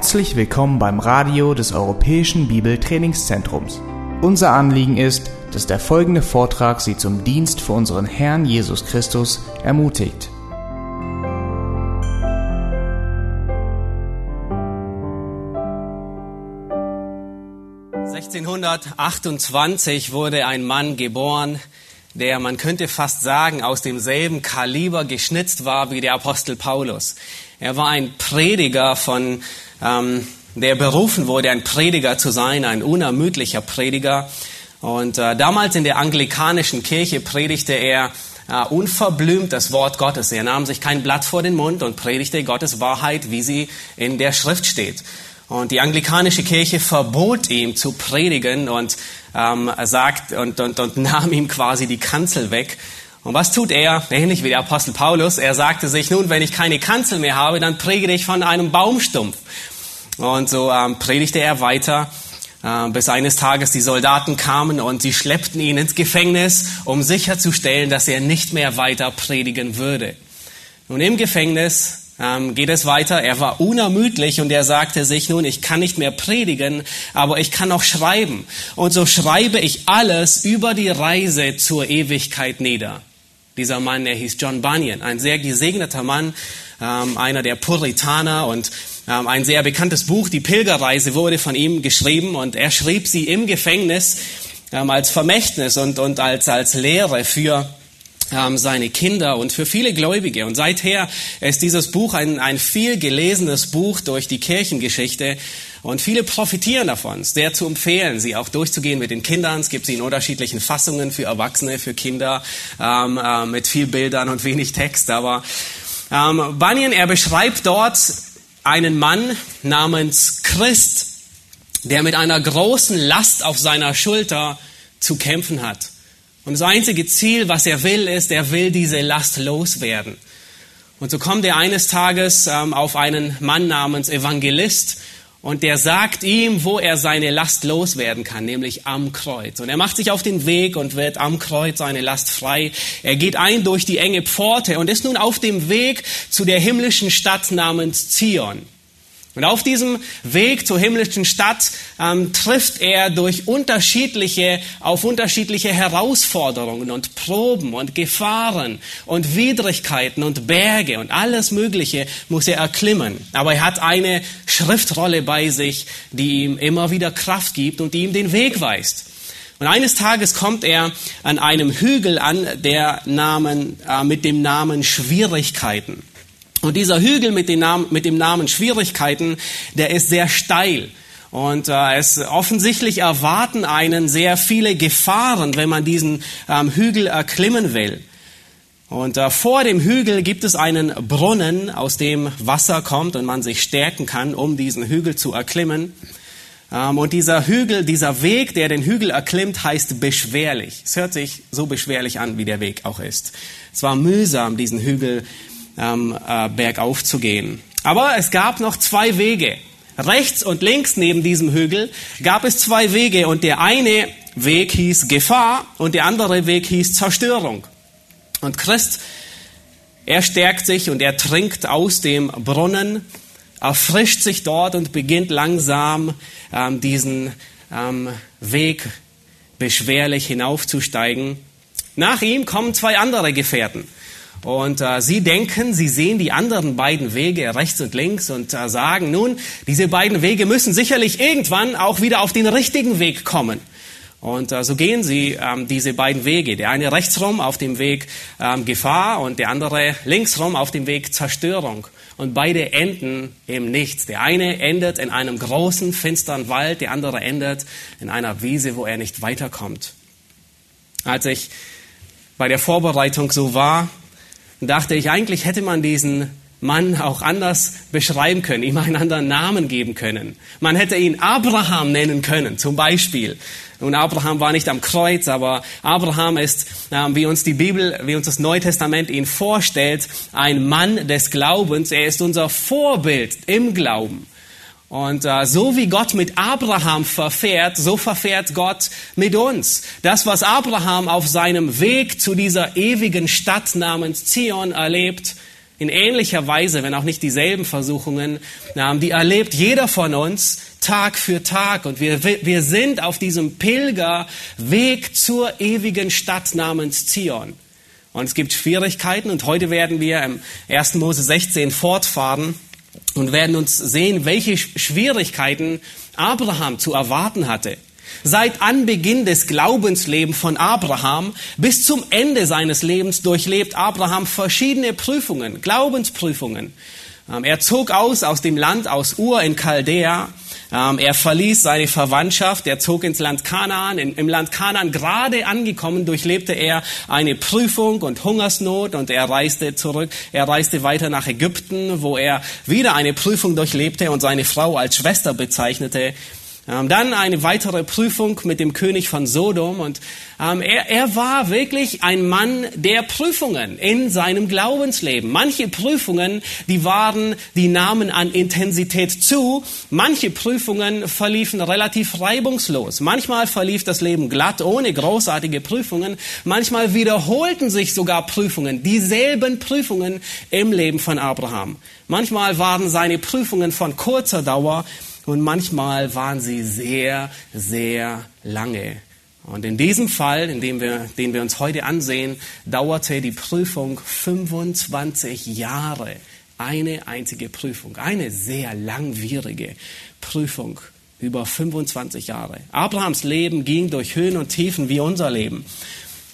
Herzlich willkommen beim Radio des Europäischen Bibeltrainingszentrums. Unser Anliegen ist, dass der folgende Vortrag Sie zum Dienst für unseren Herrn Jesus Christus ermutigt. (1628) wurde ein Mann geboren, der, man könnte fast sagen, aus demselben Kaliber geschnitzt war wie der Apostel Paulus. Er war ein Prediger von ähm, der berufen wurde, ein Prediger zu sein, ein unermüdlicher Prediger. Und äh, damals in der anglikanischen Kirche predigte er äh, unverblümt das Wort Gottes. Er nahm sich kein Blatt vor den Mund und predigte Gottes Wahrheit, wie sie in der Schrift steht. Und die anglikanische Kirche verbot ihm zu predigen und ähm, sagt und, und, und nahm ihm quasi die Kanzel weg. Und was tut er? Ähnlich wie der Apostel Paulus. Er sagte sich, nun, wenn ich keine Kanzel mehr habe, dann predige ich von einem Baumstumpf. Und so ähm, predigte er weiter, äh, bis eines Tages die Soldaten kamen und sie schleppten ihn ins Gefängnis, um sicherzustellen, dass er nicht mehr weiter predigen würde. Nun im Gefängnis ähm, geht es weiter. Er war unermüdlich und er sagte sich, nun, ich kann nicht mehr predigen, aber ich kann auch schreiben. Und so schreibe ich alles über die Reise zur Ewigkeit nieder. Dieser Mann, er hieß John Bunyan, ein sehr gesegneter Mann, ähm, einer der Puritaner und ähm, ein sehr bekanntes Buch, die Pilgerreise, wurde von ihm geschrieben und er schrieb sie im Gefängnis ähm, als Vermächtnis und, und als, als Lehre für seine Kinder und für viele Gläubige. Und seither ist dieses Buch ein, ein viel gelesenes Buch durch die Kirchengeschichte. Und viele profitieren davon. Sehr zu empfehlen, sie auch durchzugehen mit den Kindern. Es gibt sie in unterschiedlichen Fassungen für Erwachsene, für Kinder, ähm, äh, mit viel Bildern und wenig Text. Aber ähm, Bunyan, er beschreibt dort einen Mann namens Christ, der mit einer großen Last auf seiner Schulter zu kämpfen hat. Und das einzige Ziel, was er will, ist, er will diese Last loswerden. Und so kommt er eines Tages ähm, auf einen Mann namens Evangelist und der sagt ihm, wo er seine Last loswerden kann, nämlich am Kreuz. Und er macht sich auf den Weg und wird am Kreuz seine Last frei. Er geht ein durch die enge Pforte und ist nun auf dem Weg zu der himmlischen Stadt namens Zion. Und auf diesem Weg zur himmlischen Stadt ähm, trifft er durch unterschiedliche, auf unterschiedliche Herausforderungen und Proben und Gefahren und Widrigkeiten und Berge und alles Mögliche muss er erklimmen. Aber er hat eine Schriftrolle bei sich, die ihm immer wieder Kraft gibt und die ihm den Weg weist. Und eines Tages kommt er an einem Hügel an, der Namen, äh, mit dem Namen Schwierigkeiten. Und dieser Hügel mit dem Namen, mit dem Namen Schwierigkeiten, der ist sehr steil. Und äh, es offensichtlich erwarten einen sehr viele Gefahren, wenn man diesen ähm, Hügel erklimmen will. Und äh, vor dem Hügel gibt es einen Brunnen, aus dem Wasser kommt und man sich stärken kann, um diesen Hügel zu erklimmen. Ähm, und dieser Hügel, dieser Weg, der den Hügel erklimmt, heißt beschwerlich. Es hört sich so beschwerlich an, wie der Weg auch ist. Es war mühsam, diesen Hügel ähm, äh, bergauf zu gehen. Aber es gab noch zwei Wege. Rechts und links neben diesem Hügel gab es zwei Wege und der eine Weg hieß Gefahr und der andere Weg hieß Zerstörung. Und Christ, er stärkt sich und er trinkt aus dem Brunnen, erfrischt sich dort und beginnt langsam ähm, diesen ähm, Weg beschwerlich hinaufzusteigen. Nach ihm kommen zwei andere Gefährten. Und äh, sie denken, sie sehen die anderen beiden Wege rechts und links und äh, sagen, nun, diese beiden Wege müssen sicherlich irgendwann auch wieder auf den richtigen Weg kommen. Und äh, so gehen sie ähm, diese beiden Wege. Der eine rechtsrum auf dem Weg ähm, Gefahr und der andere linksrum auf dem Weg Zerstörung. Und beide enden im Nichts. Der eine endet in einem großen, finsteren Wald, der andere endet in einer Wiese, wo er nicht weiterkommt. Als ich bei der Vorbereitung so war, dachte ich, eigentlich hätte man diesen Mann auch anders beschreiben können, ihm einen anderen Namen geben können. Man hätte ihn Abraham nennen können, zum Beispiel. Und Abraham war nicht am Kreuz, aber Abraham ist, wie uns die Bibel, wie uns das Neue Testament ihn vorstellt, ein Mann des Glaubens. Er ist unser Vorbild im Glauben. Und äh, so wie Gott mit Abraham verfährt, so verfährt Gott mit uns. Das, was Abraham auf seinem Weg zu dieser ewigen Stadt namens Zion erlebt, in ähnlicher Weise, wenn auch nicht dieselben Versuchungen, die erlebt jeder von uns Tag für Tag. Und wir, wir sind auf diesem Pilgerweg zur ewigen Stadt namens Zion. Und es gibt Schwierigkeiten und heute werden wir im 1. Mose 16 fortfahren und werden uns sehen, welche Schwierigkeiten Abraham zu erwarten hatte. Seit Anbeginn des Glaubenslebens von Abraham bis zum Ende seines Lebens durchlebt Abraham verschiedene Prüfungen, Glaubensprüfungen. Ähm, er zog aus aus dem Land aus Ur in Chaldea. Ähm, er verließ seine Verwandtschaft, er zog ins Land Kanaan. Im Land Kanaan gerade angekommen durchlebte er eine Prüfung und Hungersnot und er reiste zurück. Er reiste weiter nach Ägypten, wo er wieder eine Prüfung durchlebte und seine Frau als Schwester bezeichnete. Ähm, dann eine weitere Prüfung mit dem König von Sodom und ähm, er, er war wirklich ein Mann der Prüfungen in seinem Glaubensleben. Manche Prüfungen, die waren, die nahmen an Intensität zu. Manche Prüfungen verliefen relativ reibungslos. Manchmal verlief das Leben glatt, ohne großartige Prüfungen. Manchmal wiederholten sich sogar Prüfungen, dieselben Prüfungen im Leben von Abraham. Manchmal waren seine Prüfungen von kurzer Dauer, und manchmal waren sie sehr, sehr lange. Und in diesem Fall, in dem wir, den wir uns heute ansehen, dauerte die Prüfung 25 Jahre. Eine einzige Prüfung, eine sehr langwierige Prüfung über 25 Jahre. Abrahams Leben ging durch Höhen und Tiefen wie unser Leben.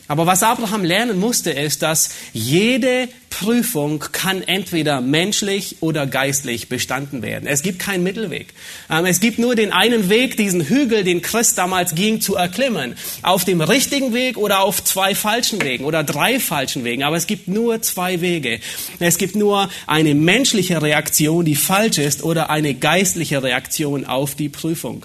Aber was Abraham lernen musste, ist, dass jede Prüfung kann entweder menschlich oder geistlich bestanden werden. Es gibt keinen Mittelweg. Ähm, es gibt nur den einen Weg, diesen Hügel, den Christ damals ging, zu erklimmen. Auf dem richtigen Weg oder auf zwei falschen Wegen oder drei falschen Wegen. Aber es gibt nur zwei Wege. Es gibt nur eine menschliche Reaktion, die falsch ist, oder eine geistliche Reaktion auf die Prüfung.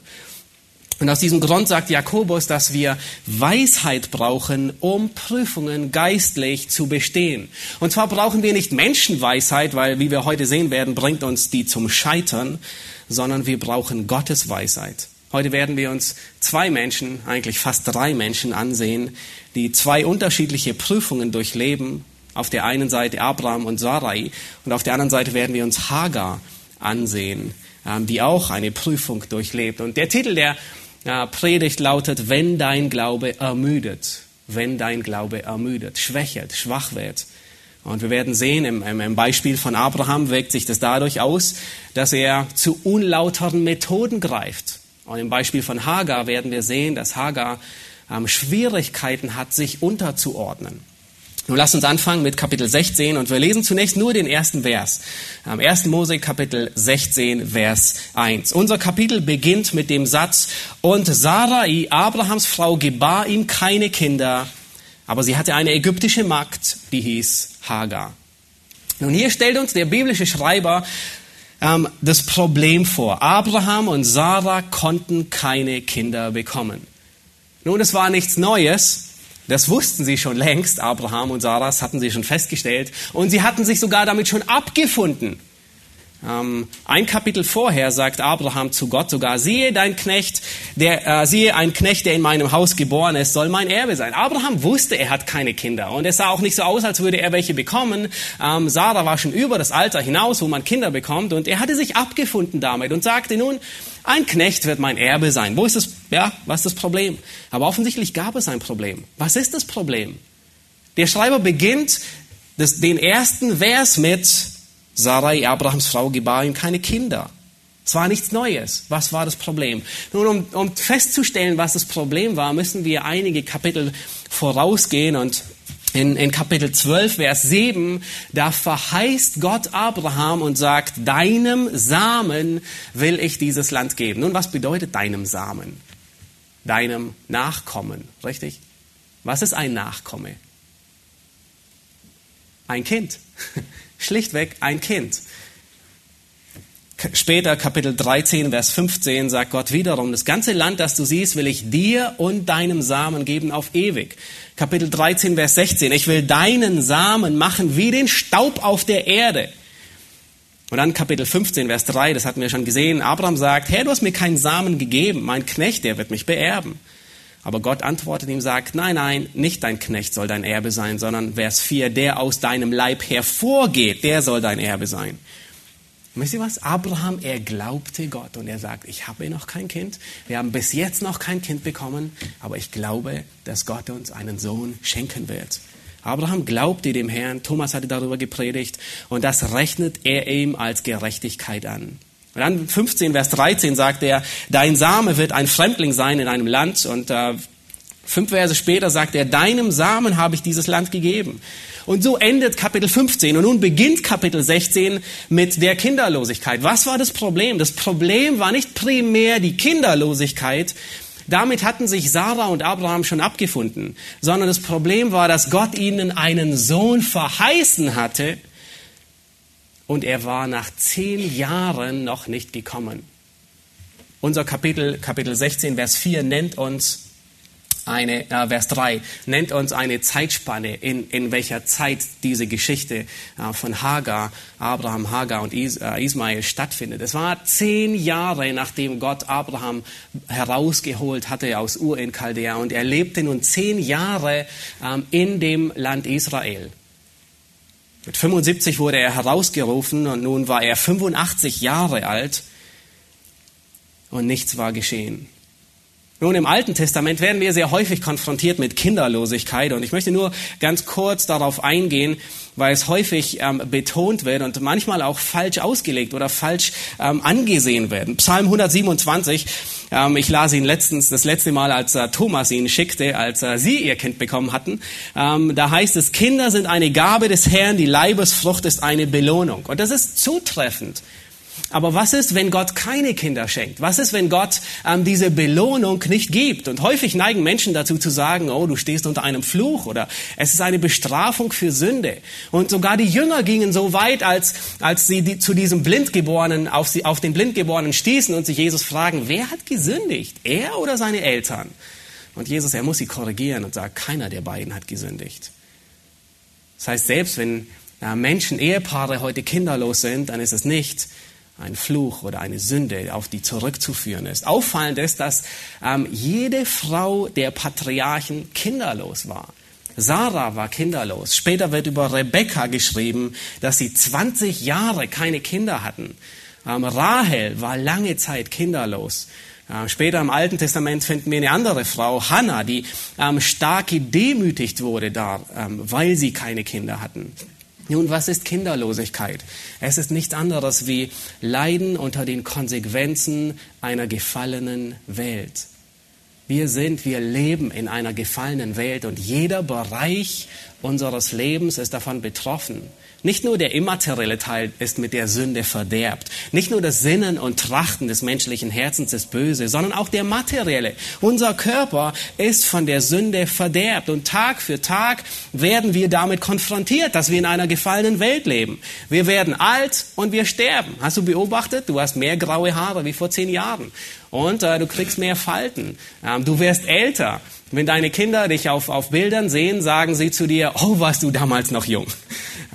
Und aus diesem Grund sagt Jakobus, dass wir Weisheit brauchen, um Prüfungen geistlich zu bestehen. Und zwar brauchen wir nicht Menschenweisheit, weil, wie wir heute sehen werden, bringt uns die zum Scheitern, sondern wir brauchen Gottes Weisheit. Heute werden wir uns zwei Menschen, eigentlich fast drei Menschen ansehen, die zwei unterschiedliche Prüfungen durchleben. Auf der einen Seite Abraham und Sarai und auf der anderen Seite werden wir uns Hagar ansehen, ähm, die auch eine Prüfung durchlebt. Und der Titel der Predigt lautet, wenn dein Glaube ermüdet, wenn dein Glaube ermüdet, schwächelt, schwach wird. Und wir werden sehen, im, Beispiel von Abraham wirkt sich das dadurch aus, dass er zu unlauteren Methoden greift. Und im Beispiel von Hagar werden wir sehen, dass Hagar ähm, Schwierigkeiten hat, sich unterzuordnen. Nun lasst uns anfangen mit Kapitel 16 und wir lesen zunächst nur den ersten Vers. Am 1. Mose Kapitel 16 Vers 1. Unser Kapitel beginnt mit dem Satz, und Sarai, Abrahams Frau, gebar ihm keine Kinder, aber sie hatte eine ägyptische Magd, die hieß Hagar. Nun hier stellt uns der biblische Schreiber ähm, das Problem vor. Abraham und Sarah konnten keine Kinder bekommen. Nun, es war nichts Neues. Das wussten sie schon längst, Abraham und Sarah, das hatten sie schon festgestellt. Und sie hatten sich sogar damit schon abgefunden. Ähm, ein Kapitel vorher sagt Abraham zu Gott sogar, siehe dein Knecht, der, äh, siehe ein Knecht, der in meinem Haus geboren ist, soll mein Erbe sein. Abraham wusste, er hat keine Kinder und es sah auch nicht so aus, als würde er welche bekommen. Ähm, Sarah war schon über das Alter hinaus, wo man Kinder bekommt und er hatte sich abgefunden damit und sagte nun, ein Knecht wird mein Erbe sein. Wo ist das, ja, was ist das Problem? Aber offensichtlich gab es ein Problem. Was ist das Problem? Der Schreiber beginnt das, den ersten Vers mit Sarai, Abrahams Frau, gebar ihm keine Kinder. Es war nichts Neues. Was war das Problem? Nun, um, um festzustellen, was das Problem war, müssen wir einige Kapitel vorausgehen und in, in Kapitel 12, Vers 7, da verheißt Gott Abraham und sagt, deinem Samen will ich dieses Land geben. Nun, was bedeutet deinem Samen? Deinem Nachkommen, richtig? Was ist ein Nachkomme? Ein Kind. Schlichtweg ein Kind. Später, Kapitel 13, Vers 15, sagt Gott wiederum, das ganze Land, das du siehst, will ich dir und deinem Samen geben auf ewig. Kapitel 13, Vers 16, ich will deinen Samen machen wie den Staub auf der Erde. Und dann Kapitel 15, Vers 3, das hatten wir schon gesehen. Abraham sagt, Herr, du hast mir keinen Samen gegeben. Mein Knecht, der wird mich beerben. Aber Gott antwortet ihm, sagt, nein, nein, nicht dein Knecht soll dein Erbe sein, sondern Vers 4, der aus deinem Leib hervorgeht, der soll dein Erbe sein. Und wisst ihr was? Abraham, er glaubte Gott und er sagt, ich habe noch kein Kind. Wir haben bis jetzt noch kein Kind bekommen, aber ich glaube, dass Gott uns einen Sohn schenken wird. Abraham glaubte dem Herrn, Thomas hatte darüber gepredigt und das rechnet er ihm als Gerechtigkeit an. Und dann 15, Vers 13 sagt er, dein Same wird ein Fremdling sein in einem Land. Und äh, fünf Verse später sagt er, deinem Samen habe ich dieses Land gegeben. Und so endet Kapitel 15 und nun beginnt Kapitel 16 mit der Kinderlosigkeit. Was war das Problem? Das Problem war nicht primär die Kinderlosigkeit, damit hatten sich Sarah und Abraham schon abgefunden, sondern das Problem war, dass Gott ihnen einen Sohn verheißen hatte, und er war nach zehn Jahren noch nicht gekommen. Unser Kapitel, Kapitel 16, Vers 4 nennt uns eine, äh, Vers 3 nennt uns eine Zeitspanne, in, in welcher Zeit diese Geschichte äh, von Hagar, Abraham, Hagar und Is, äh, Ismael stattfindet. Es war zehn Jahre, nachdem Gott Abraham herausgeholt hatte aus Ur in Chaldea und er lebte nun zehn Jahre ähm, in dem Land Israel. Mit 75 wurde er herausgerufen und nun war er 85 Jahre alt und nichts war geschehen. Nun, im Alten Testament werden wir sehr häufig konfrontiert mit Kinderlosigkeit und ich möchte nur ganz kurz darauf eingehen, weil es häufig ähm, betont wird und manchmal auch falsch ausgelegt oder falsch ähm, angesehen werden. Psalm 127, ähm, ich las ihn letztens, das letzte Mal, als äh, Thomas ihn schickte, als äh, sie ihr Kind bekommen hatten. Ähm, da heißt es, Kinder sind eine Gabe des Herrn, die Leibesfrucht ist eine Belohnung. Und das ist zutreffend. Aber was ist, wenn Gott keine Kinder schenkt? Was ist, wenn Gott ähm, diese Belohnung nicht gibt? Und häufig neigen Menschen dazu zu sagen, oh, du stehst unter einem Fluch oder es ist eine Bestrafung für Sünde. Und sogar die Jünger gingen so weit, als, als sie die, zu diesem Blindgeborenen, auf, sie, auf den Blindgeborenen stießen und sich Jesus fragen, wer hat gesündigt? Er oder seine Eltern? Und Jesus, er muss sie korrigieren und sagt, keiner der beiden hat gesündigt. Das heißt, selbst wenn äh, Menschen, Ehepaare heute kinderlos sind, dann ist es nicht ein Fluch oder eine Sünde, auf die zurückzuführen ist. Auffallend ist, dass ähm, jede Frau der Patriarchen kinderlos war. Sarah war kinderlos. Später wird über Rebekka geschrieben, dass sie 20 Jahre keine Kinder hatten. Ähm, Rahel war lange Zeit kinderlos. Ähm, später im Alten Testament finden wir eine andere Frau, Hannah, die ähm, stark gedemütigt wurde da, ähm, weil sie keine Kinder hatten. Nun, was ist Kinderlosigkeit? Es ist nichts anderes wie Leiden unter den Konsequenzen einer gefallenen Welt. Wir sind, wir leben in einer gefallenen Welt und jeder Bereich unseres Lebens ist davon betroffen. Nicht nur der immaterielle Teil ist mit der Sünde verderbt. Nicht nur das Sinnen und Trachten des menschlichen Herzens ist böse, sondern auch der materielle. Unser Körper ist von der Sünde verderbt. Und Tag für Tag werden wir damit konfrontiert, dass wir in einer gefallenen Welt leben. Wir werden alt und wir sterben. Hast du beobachtet? Du hast mehr graue Haare wie vor zehn Jahren. Und äh, du kriegst mehr Falten. Ähm, du wirst älter. Wenn deine Kinder dich auf, auf Bildern sehen, sagen sie zu dir, oh, warst du damals noch jung.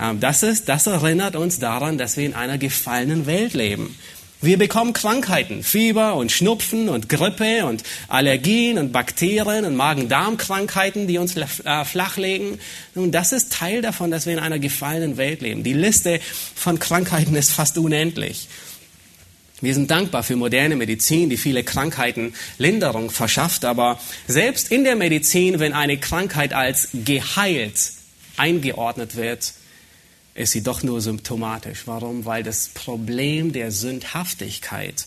Ähm, das, ist, das erinnert uns daran, dass wir in einer gefallenen Welt leben. Wir bekommen Krankheiten, Fieber und Schnupfen und Grippe und Allergien und Bakterien und Magen-Darm-Krankheiten, die uns äh, flachlegen. Nun, das ist Teil davon, dass wir in einer gefallenen Welt leben. Die Liste von Krankheiten ist fast unendlich. Wir sind dankbar für moderne Medizin, die viele Krankheiten Linderung verschafft, aber selbst in der Medizin, wenn eine Krankheit als geheilt eingeordnet wird, ist sie doch nur symptomatisch. Warum? Weil das Problem der Sündhaftigkeit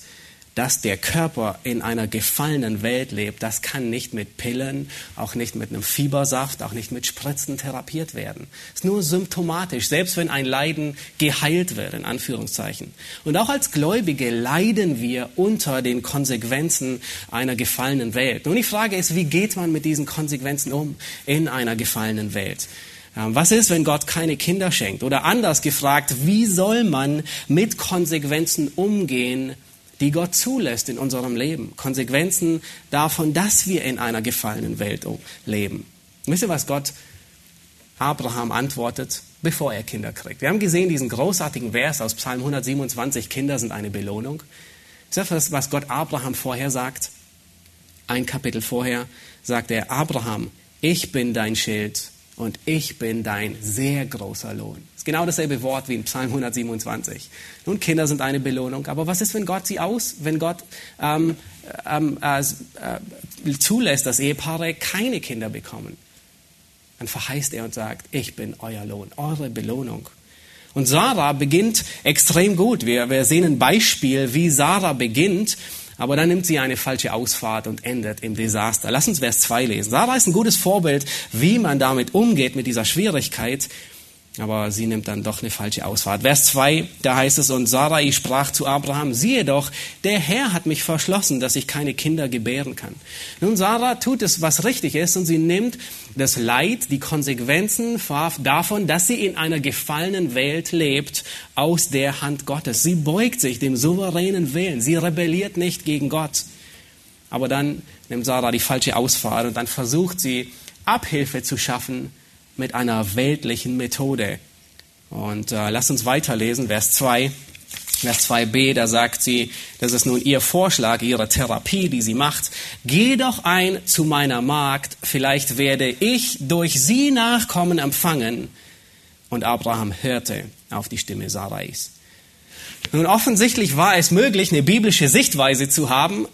dass der Körper in einer gefallenen Welt lebt, das kann nicht mit Pillen, auch nicht mit einem Fiebersaft, auch nicht mit Spritzen therapiert werden. Ist nur symptomatisch, selbst wenn ein Leiden geheilt wird, in Anführungszeichen. Und auch als Gläubige leiden wir unter den Konsequenzen einer gefallenen Welt. Nun die Frage ist, wie geht man mit diesen Konsequenzen um in einer gefallenen Welt? Was ist, wenn Gott keine Kinder schenkt? Oder anders gefragt, wie soll man mit Konsequenzen umgehen, die Gott zulässt in unserem Leben. Konsequenzen davon, dass wir in einer gefallenen Welt leben. Wisst ihr, was Gott Abraham antwortet, bevor er Kinder kriegt? Wir haben gesehen diesen großartigen Vers aus Psalm 127, Kinder sind eine Belohnung. Ist das, was Gott Abraham vorher sagt? ein Kapitel vorher sagt er, Abraham, ich bin dein Schild und ich bin dein sehr großer Lohn. Das ist genau dasselbe Wort wie in Psalm 127. Nun, Kinder sind eine Belohnung, aber was ist, wenn Gott sie aus, wenn Gott ähm, ähm, äh, äh, zulässt, dass Ehepaare keine Kinder bekommen? Dann verheißt er und sagt, ich bin euer Lohn, eure Belohnung. Und Sarah beginnt extrem gut. Wir, wir sehen ein Beispiel, wie Sarah beginnt. Aber dann nimmt sie eine falsche Ausfahrt und endet im Desaster. Lass uns Vers 2 lesen. Sarah ist ein gutes Vorbild, wie man damit umgeht, mit dieser Schwierigkeit. Aber sie nimmt dann doch eine falsche Ausfahrt. Vers 2, da heißt es, und Sarai sprach zu Abraham, siehe doch, der Herr hat mich verschlossen, dass ich keine Kinder gebären kann. Nun, Sarah tut es, was richtig ist, und sie nimmt das Leid, die Konsequenzen davon, dass sie in einer gefallenen Welt lebt, aus der Hand Gottes. Sie beugt sich dem souveränen Willen. Sie rebelliert nicht gegen Gott. Aber dann nimmt Sarah die falsche Ausfahrt und dann versucht sie, Abhilfe zu schaffen mit einer weltlichen Methode. Und äh, lasst uns weiterlesen, Vers 2. Vers 2b, da sagt sie, das ist nun ihr Vorschlag, ihre Therapie, die sie macht. Geh doch ein zu meiner Magd, vielleicht werde ich durch sie Nachkommen empfangen. Und Abraham hörte auf die Stimme Sarais. Nun offensichtlich war es möglich, eine biblische Sichtweise zu haben,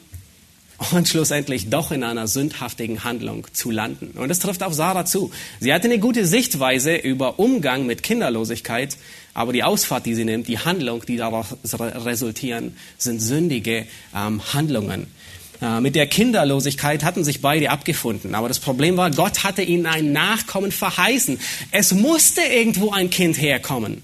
und schlussendlich doch in einer sündhaftigen Handlung zu landen. Und das trifft auf Sarah zu. Sie hatte eine gute Sichtweise über Umgang mit Kinderlosigkeit, aber die Ausfahrt, die sie nimmt, die Handlung, die daraus resultieren, sind sündige ähm, Handlungen. Äh, mit der Kinderlosigkeit hatten sich beide abgefunden. Aber das Problem war, Gott hatte ihnen ein Nachkommen verheißen. Es musste irgendwo ein Kind herkommen.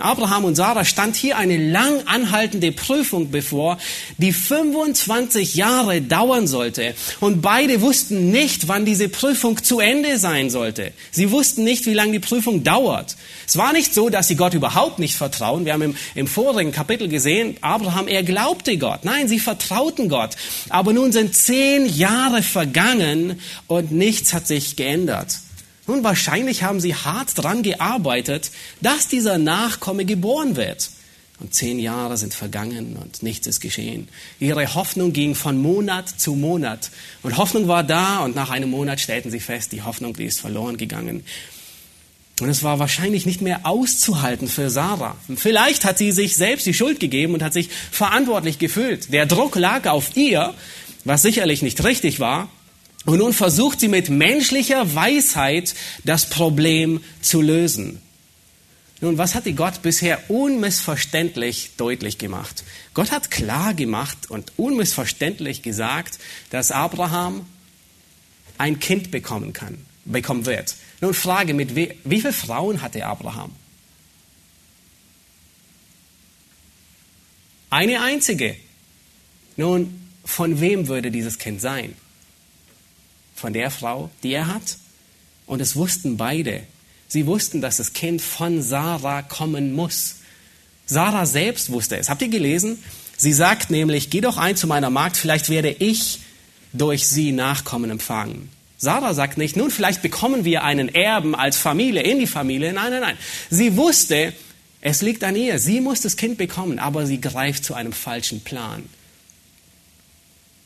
Abraham und Sarah stand hier eine lang anhaltende Prüfung bevor, die 25 Jahre dauern sollte. Und beide wussten nicht, wann diese Prüfung zu Ende sein sollte. Sie wussten nicht, wie lange die Prüfung dauert. Es war nicht so, dass sie Gott überhaupt nicht vertrauen. Wir haben im, im vorigen Kapitel gesehen, Abraham, er glaubte Gott. Nein, sie vertrauten Gott. Aber nun sind zehn Jahre vergangen und nichts hat sich geändert. Nun, wahrscheinlich haben sie hart daran gearbeitet, dass dieser Nachkomme geboren wird. Und zehn Jahre sind vergangen und nichts ist geschehen. Ihre Hoffnung ging von Monat zu Monat. Und Hoffnung war da und nach einem Monat stellten sie fest, die Hoffnung, die ist verloren gegangen. Und es war wahrscheinlich nicht mehr auszuhalten für Sarah. Vielleicht hat sie sich selbst die Schuld gegeben und hat sich verantwortlich gefühlt. Der Druck lag auf ihr, was sicherlich nicht richtig war. Und nun versucht sie mit menschlicher Weisheit das Problem zu lösen. Nun, was hat die Gott bisher unmissverständlich deutlich gemacht? Gott hat klar gemacht und unmissverständlich gesagt, dass Abraham ein Kind bekommen kann, bekommen wird. Nun Frage, mit wie, wie viele Frauen hatte Abraham? Eine einzige. Nun, von wem würde dieses Kind sein? Von der Frau, die er hat. Und es wussten beide. Sie wussten, dass das Kind von Sarah kommen muss. Sarah selbst wusste es. Habt ihr gelesen? Sie sagt nämlich, geh doch ein zu meiner Magd, vielleicht werde ich durch sie Nachkommen empfangen. Sarah sagt nicht, nun vielleicht bekommen wir einen Erben als Familie in die Familie. Nein, nein, nein. Sie wusste, es liegt an ihr. Sie muss das Kind bekommen, aber sie greift zu einem falschen Plan.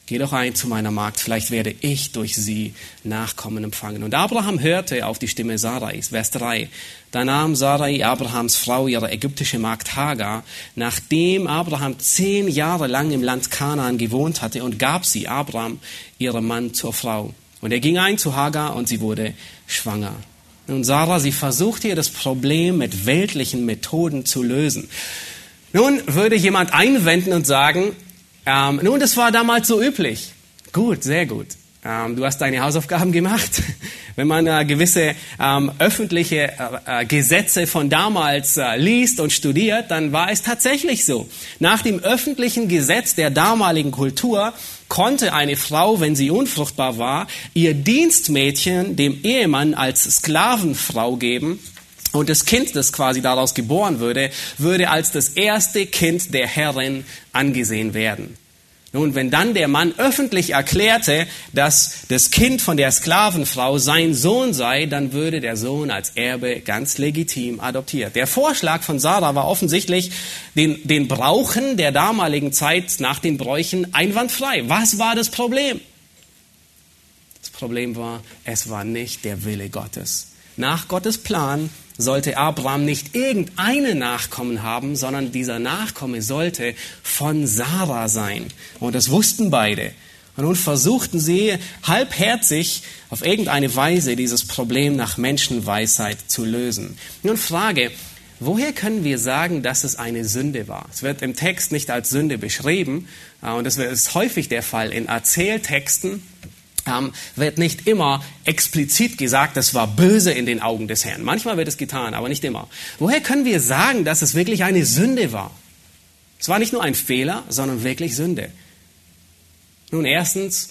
Geh doch ein zu meiner Magd, vielleicht werde ich durch sie Nachkommen empfangen. Und Abraham hörte auf die Stimme Sarais. Vers 3. Da nahm Sarai, Abrahams Frau, ihre ägyptische Magd Hagar, nachdem Abraham zehn Jahre lang im Land Kanaan gewohnt hatte, und gab sie Abraham, ihrem Mann, zur Frau. Und er ging ein zu Hagar und sie wurde schwanger. Nun, Sarah, sie versuchte ihr das Problem mit weltlichen Methoden zu lösen. Nun würde jemand einwenden und sagen, ähm, nun, das war damals so üblich. Gut, sehr gut. Ähm, du hast deine Hausaufgaben gemacht. Wenn man äh, gewisse ähm, öffentliche äh, äh, Gesetze von damals äh, liest und studiert, dann war es tatsächlich so. Nach dem öffentlichen Gesetz der damaligen Kultur konnte eine Frau, wenn sie unfruchtbar war, ihr Dienstmädchen dem Ehemann als Sklavenfrau geben und das Kind, das quasi daraus geboren würde, würde als das erste Kind der Herrin angesehen werden. Nun, wenn dann der Mann öffentlich erklärte, dass das Kind von der Sklavenfrau sein Sohn sei, dann würde der Sohn als Erbe ganz legitim adoptiert. Der Vorschlag von Sarah war offensichtlich den, den Brauchen der damaligen Zeit nach den Bräuchen einwandfrei. Was war das Problem? Das Problem war, es war nicht der Wille Gottes. Nach Gottes Plan sollte Abraham nicht irgendeine Nachkommen haben, sondern dieser Nachkomme sollte von Sarah sein. Und das wussten beide. Und nun versuchten sie halbherzig auf irgendeine Weise dieses Problem nach Menschenweisheit zu lösen. Nun Frage, woher können wir sagen, dass es eine Sünde war? Es wird im Text nicht als Sünde beschrieben äh, und das ist häufig der Fall in Erzähltexten ähm, wird nicht immer explizit gesagt, das war böse in den Augen des Herrn. Manchmal wird es getan, aber nicht immer. Woher können wir sagen, dass es wirklich eine Sünde war? Es war nicht nur ein Fehler, sondern wirklich Sünde. Nun, erstens,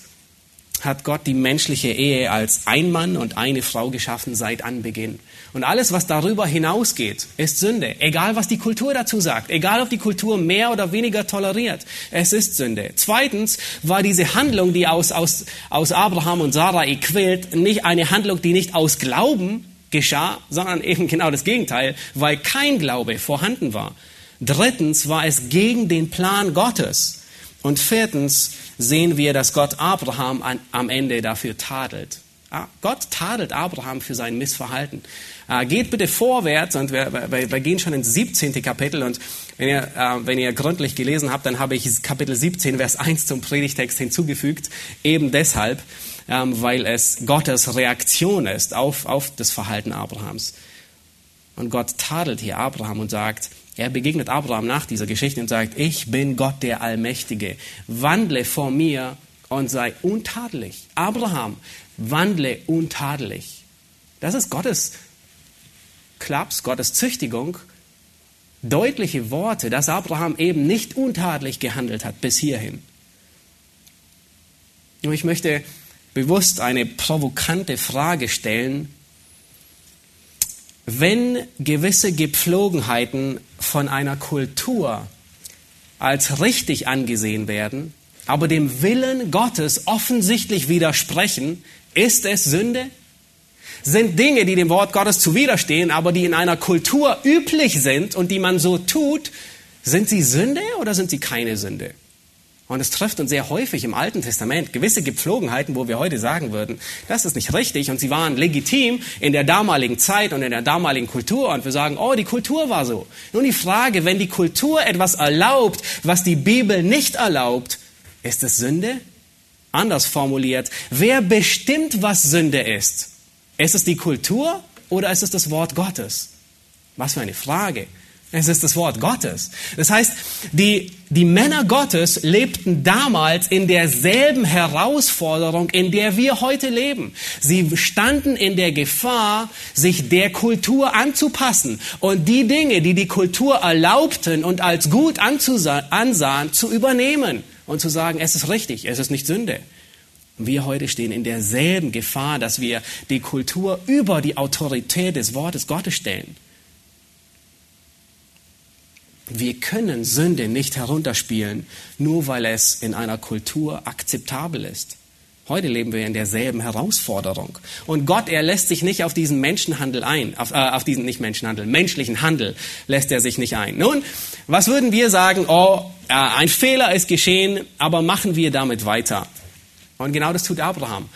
hat Gott die menschliche Ehe als ein Mann und eine Frau geschaffen seit Anbeginn. Und alles, was darüber hinausgeht, ist Sünde. Egal, was die Kultur dazu sagt. Egal, ob die Kultur mehr oder weniger toleriert. Es ist Sünde. Zweitens war diese Handlung, die aus, aus, aus Abraham und Sarai quillt, nicht eine Handlung, die nicht aus Glauben geschah, sondern eben genau das Gegenteil, weil kein Glaube vorhanden war. Drittens war es gegen den Plan Gottes. Und viertens sehen wir, dass Gott Abraham an, am Ende dafür tadelt. Ah, Gott tadelt Abraham für sein Missverhalten. Ah, geht bitte vorwärts und wir, wir, wir, gehen schon ins 17. Kapitel und wenn ihr, äh, wenn ihr gründlich gelesen habt, dann habe ich Kapitel 17, Vers 1 zum Predigtext hinzugefügt, eben deshalb, ähm, weil es Gottes Reaktion ist auf, auf das Verhalten Abrahams. Und Gott tadelt hier Abraham und sagt, er begegnet Abraham nach dieser Geschichte und sagt, ich bin Gott der Allmächtige, wandle vor mir und sei untadelig. Abraham, wandle untadelig. Das ist Gottes Klaps, Gottes Züchtigung. Deutliche Worte, dass Abraham eben nicht untadelig gehandelt hat bis hierhin. Und ich möchte bewusst eine provokante Frage stellen, wenn gewisse Gepflogenheiten von einer Kultur als richtig angesehen werden, aber dem Willen Gottes offensichtlich widersprechen, ist es Sünde? Sind Dinge, die dem Wort Gottes zuwiderstehen, aber die in einer Kultur üblich sind und die man so tut, sind sie Sünde oder sind sie keine Sünde? Und es trifft uns sehr häufig im Alten Testament gewisse Gepflogenheiten, wo wir heute sagen würden, das ist nicht richtig und sie waren legitim in der damaligen Zeit und in der damaligen Kultur und wir sagen, oh, die Kultur war so. Nun die Frage, wenn die Kultur etwas erlaubt, was die Bibel nicht erlaubt, ist es Sünde? Anders formuliert, wer bestimmt, was Sünde ist? Ist es die Kultur oder ist es das Wort Gottes? Was für eine Frage. Es ist das Wort Gottes. Das heißt, die, die Männer Gottes lebten damals in derselben Herausforderung, in der wir heute leben. Sie standen in der Gefahr, sich der Kultur anzupassen und die Dinge, die die Kultur erlaubten und als gut ansahen, zu übernehmen und zu sagen, es ist richtig, es ist nicht Sünde. Wir heute stehen in derselben Gefahr, dass wir die Kultur über die Autorität des Wortes Gottes stellen. Wir können Sünde nicht herunterspielen, nur weil es in einer Kultur akzeptabel ist. Heute leben wir in derselben Herausforderung. Und Gott, er lässt sich nicht auf diesen Menschenhandel ein, auf, äh, auf diesen nicht Menschenhandel, menschlichen Handel lässt er sich nicht ein. Nun, was würden wir sagen? Oh, äh, ein Fehler ist geschehen, aber machen wir damit weiter? Und genau das tut Abraham.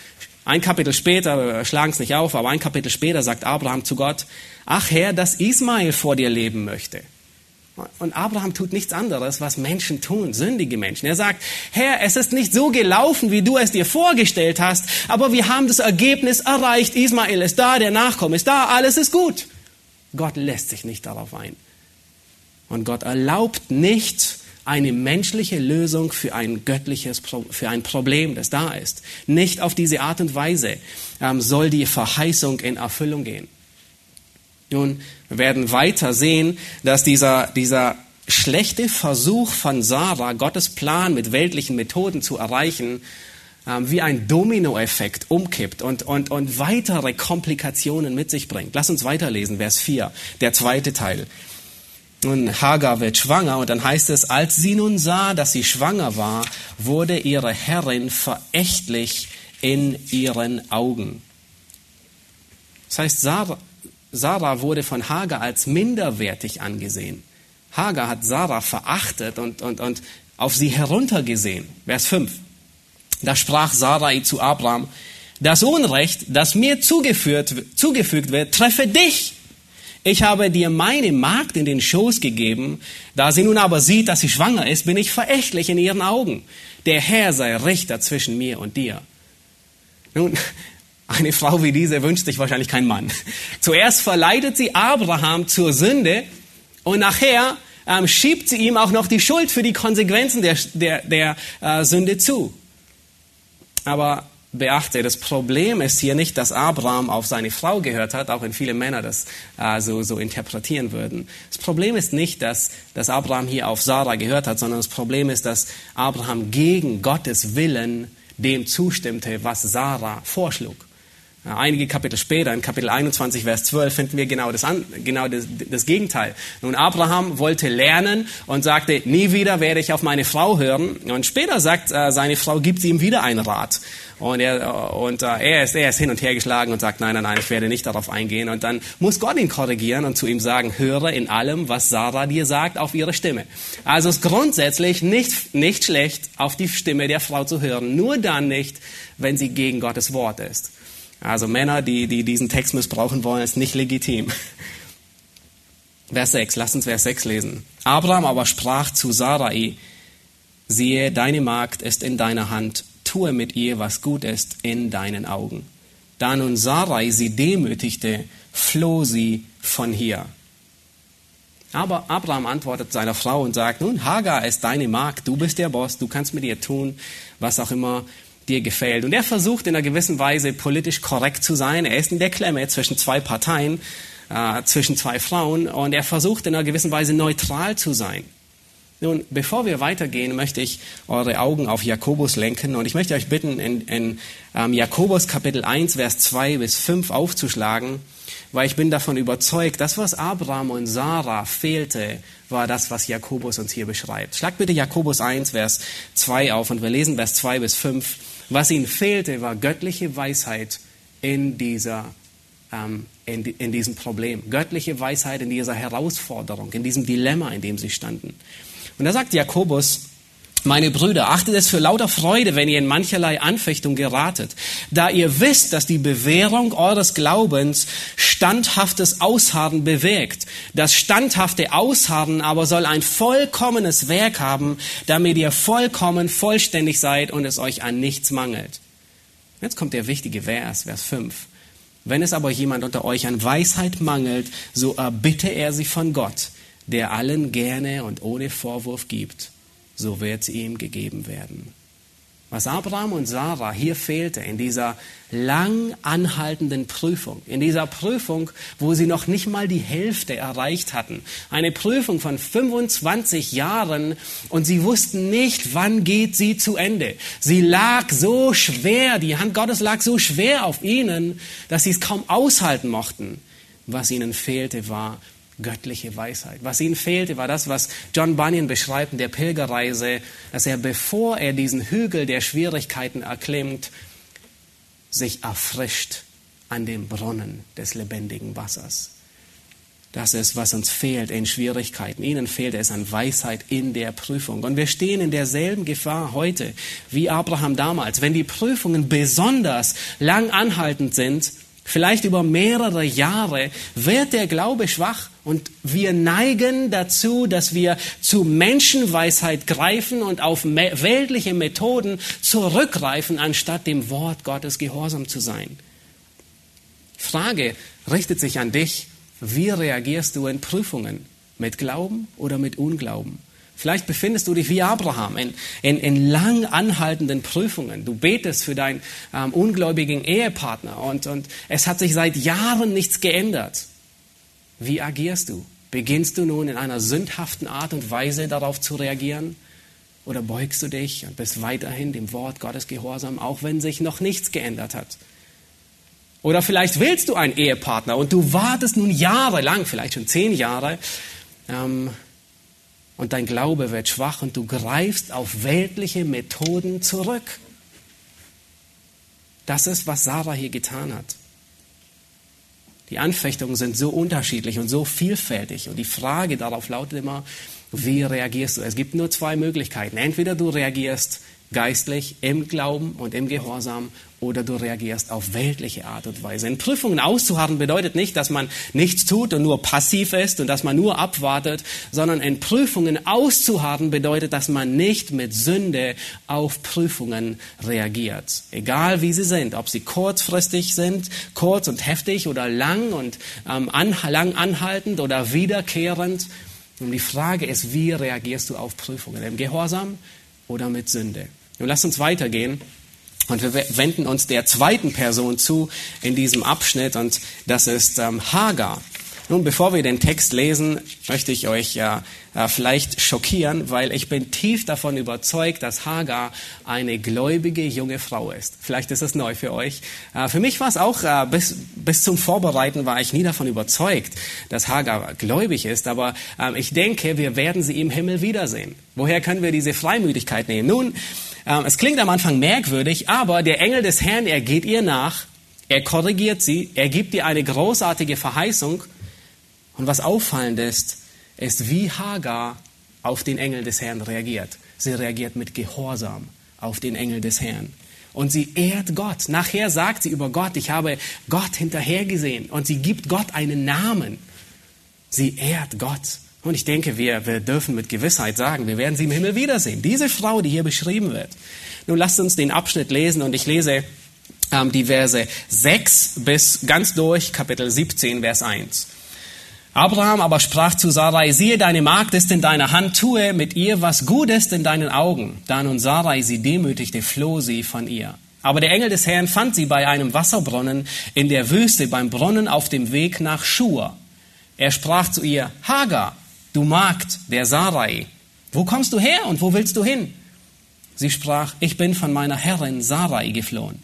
Ein Kapitel später, wir schlagen es nicht auf, aber ein Kapitel später sagt Abraham zu Gott, ach Herr, dass Ismael vor dir leben möchte. Und Abraham tut nichts anderes, was Menschen tun, sündige Menschen. Er sagt, Herr, es ist nicht so gelaufen, wie du es dir vorgestellt hast, aber wir haben das Ergebnis erreicht. Ismael ist da, der Nachkomme ist da, alles ist gut. Gott lässt sich nicht darauf ein. Und Gott erlaubt nicht eine menschliche Lösung für ein göttliches, für ein Problem, das da ist. Nicht auf diese Art und Weise ähm, soll die Verheißung in Erfüllung gehen. Nun, wir werden weiter sehen, dass dieser, dieser schlechte Versuch von Sarah, Gottes Plan mit weltlichen Methoden zu erreichen, ähm, wie ein Dominoeffekt umkippt und, und, und weitere Komplikationen mit sich bringt. Lass uns weiterlesen, Vers 4, der zweite Teil. Und Hagar wird schwanger und dann heißt es, als sie nun sah, dass sie schwanger war, wurde ihre Herrin verächtlich in ihren Augen. Das heißt, Sarah, Sarah wurde von Hagar als minderwertig angesehen. Hagar hat Sarah verachtet und, und, und auf sie heruntergesehen. Vers 5. Da sprach Sarai zu Abraham, das Unrecht, das mir zugeführt, zugefügt wird, treffe dich. Ich habe dir meine Magd in den Schoß gegeben, da sie nun aber sieht, dass sie schwanger ist, bin ich verächtlich in ihren Augen. Der Herr sei Richter zwischen mir und dir. Nun, eine Frau wie diese wünscht sich wahrscheinlich kein Mann. Zuerst verleitet sie Abraham zur Sünde und nachher ähm, schiebt sie ihm auch noch die Schuld für die Konsequenzen der, der, der äh, Sünde zu. Aber beachte, das Problem ist hier nicht, dass Abraham auf seine Frau gehört hat, auch wenn viele Männer das äh, so, so interpretieren würden. Das Problem ist nicht, dass, dass Abraham hier auf Sarah gehört hat, sondern das Problem ist, dass Abraham gegen Gottes Willen dem zustimmte, was Sarah vorschlug. Einige Kapitel später, in Kapitel 21, Vers 12, finden wir genau das, genau das, das Gegenteil. Nun, Abraham wollte lernen und sagte, nie wieder werde ich auf meine Frau hören. Und später sagt äh, seine Frau, gibt sie ihm wieder einen Rat. Und, er, und äh, er, ist, er ist hin und her geschlagen und sagt, nein, nein, nein, ich werde nicht darauf eingehen. Und dann muss Gott ihn korrigieren und zu ihm sagen, höre in allem, was Sarah dir sagt, auf ihre Stimme. Also ist grundsätzlich nicht, nicht schlecht, auf die Stimme der Frau zu hören. Nur dann nicht, wenn sie gegen Gottes Wort ist. Also Männer, die, die diesen Text missbrauchen wollen, ist nicht legitim. Vers 6, lass uns Vers 6 lesen. Abraham aber sprach zu Sarai, siehe, deine Magd ist in deiner Hand, tue mit ihr, was gut ist in deinen Augen. Da nun Sarai sie demütigte, floh sie von hier. Aber Abraham antwortet seiner Frau und sagt, nun, Hagar ist deine Magd, du bist der Boss, du kannst mit ihr tun, was auch immer dir gefällt. Und er versucht in einer gewissen Weise politisch korrekt zu sein. Er ist in der Klemme zwischen zwei Parteien, äh, zwischen zwei Frauen und er versucht in einer gewissen Weise neutral zu sein. Nun, bevor wir weitergehen, möchte ich eure Augen auf Jakobus lenken und ich möchte euch bitten, in, in ähm, Jakobus Kapitel 1, Vers 2 bis 5 aufzuschlagen, weil ich bin davon überzeugt, das, was Abraham und Sarah fehlte, war das, was Jakobus uns hier beschreibt. Schlag bitte Jakobus 1, Vers 2 auf und wir lesen Vers 2 bis 5. Was ihnen fehlte, war göttliche Weisheit in, dieser, ähm, in, in diesem Problem. Göttliche Weisheit in dieser Herausforderung, in diesem Dilemma, in dem sie standen. Und da sagt Jakobus, meine Brüder, achtet es für lauter Freude, wenn ihr in mancherlei Anfechtung geratet, da ihr wisst, dass die Bewährung eures Glaubens standhaftes Ausharren bewirkt. Das standhafte Ausharren aber soll ein vollkommenes Werk haben, damit ihr vollkommen vollständig seid und es euch an nichts mangelt. Jetzt kommt der wichtige Vers, Vers 5. Wenn es aber jemand unter euch an Weisheit mangelt, so erbitte er sie von Gott, der allen gerne und ohne Vorwurf gibt so wird sie ihm gegeben werden. Was Abraham und Sarah hier fehlte in dieser lang anhaltenden Prüfung, in dieser Prüfung, wo sie noch nicht mal die Hälfte erreicht hatten, eine Prüfung von 25 Jahren und sie wussten nicht, wann geht sie zu Ende. Sie lag so schwer, die Hand Gottes lag so schwer auf ihnen, dass sie es kaum aushalten mochten. Was ihnen fehlte, war göttliche Weisheit. Was ihnen fehlte, war das, was John Bunyan beschreibt in der Pilgerreise, dass er, bevor er diesen Hügel der Schwierigkeiten erklimmt, sich erfrischt an dem Brunnen des lebendigen Wassers. Das ist, was uns fehlt in Schwierigkeiten. Ihnen fehlt es an Weisheit in der Prüfung. Und wir stehen in derselben Gefahr heute wie Abraham damals. Wenn die Prüfungen besonders lang anhaltend sind, vielleicht über mehrere Jahre, wird der Glaube schwach und wir neigen dazu, dass wir zu Menschenweisheit greifen und auf weltliche Methoden zurückgreifen, anstatt dem Wort Gottes gehorsam zu sein. Frage richtet sich an dich. Wie reagierst du in Prüfungen? Mit Glauben oder mit Unglauben? Vielleicht befindest du dich wie Abraham in, in, in lang anhaltenden Prüfungen. Du betest für deinen ähm, ungläubigen Ehepartner und, und es hat sich seit Jahren nichts geändert. Wie agierst du? Beginnst du nun in einer sündhaften Art und Weise darauf zu reagieren? Oder beugst du dich und bist weiterhin dem Wort Gottes gehorsam, auch wenn sich noch nichts geändert hat? Oder vielleicht willst du einen Ehepartner und du wartest nun jahrelang, vielleicht schon zehn Jahre, ähm, und dein Glaube wird schwach und du greifst auf weltliche Methoden zurück. Das ist, was Sarah hier getan hat. Die Anfechtungen sind so unterschiedlich und so vielfältig und die Frage darauf lautet immer, wie reagierst du? Es gibt nur zwei Möglichkeiten. Entweder du reagierst geistlich im Glauben und im Gehorsam oder du reagierst auf weltliche Art und Weise. In Prüfungen auszuharren bedeutet nicht, dass man nichts tut und nur passiv ist und dass man nur abwartet, sondern in Prüfungen auszuharren bedeutet, dass man nicht mit Sünde auf Prüfungen reagiert. Egal wie sie sind, ob sie kurzfristig sind, kurz und heftig oder lang und ähm, an, lang anhaltend oder wiederkehrend. Und die Frage ist, wie reagierst du auf Prüfungen? Im Gehorsam oder mit Sünde? Nun lass uns weitergehen. Und wir wenden uns der zweiten Person zu in diesem Abschnitt und das ist ähm, Hagar. Nun, bevor wir den Text lesen, möchte ich euch ja äh, vielleicht schockieren, weil ich bin tief davon überzeugt, dass Hagar eine gläubige junge Frau ist. Vielleicht ist es neu für euch. Äh, für mich war es auch, äh, bis, bis zum Vorbereiten war ich nie davon überzeugt, dass Hagar gläubig ist, aber ähm, ich denke, wir werden sie im Himmel wiedersehen. Woher können wir diese Freimütigkeit nehmen? Nun, es klingt am Anfang merkwürdig, aber der Engel des Herrn, er geht ihr nach, er korrigiert sie, er gibt ihr eine großartige Verheißung. Und was auffallend ist, ist, wie Hagar auf den Engel des Herrn reagiert. Sie reagiert mit Gehorsam auf den Engel des Herrn. Und sie ehrt Gott. Nachher sagt sie über Gott, ich habe Gott hinterhergesehen. Und sie gibt Gott einen Namen. Sie ehrt Gott. Und ich denke, wir, wir dürfen mit Gewissheit sagen, wir werden sie im Himmel wiedersehen. Diese Frau, die hier beschrieben wird. Nun lasst uns den Abschnitt lesen und ich lese ähm, die Verse 6 bis ganz durch Kapitel 17, Vers 1. Abraham aber sprach zu Sarai, siehe, deine Magd ist in deiner Hand, tue mit ihr, was gut ist in deinen Augen. Da nun Sarai sie demütigte, floh sie von ihr. Aber der Engel des Herrn fand sie bei einem Wasserbrunnen in der Wüste, beim Brunnen auf dem Weg nach Schur. Er sprach zu ihr, Hagar, du Magd der Sarai, wo kommst du her und wo willst du hin? Sie sprach, ich bin von meiner Herrin Sarai geflohen.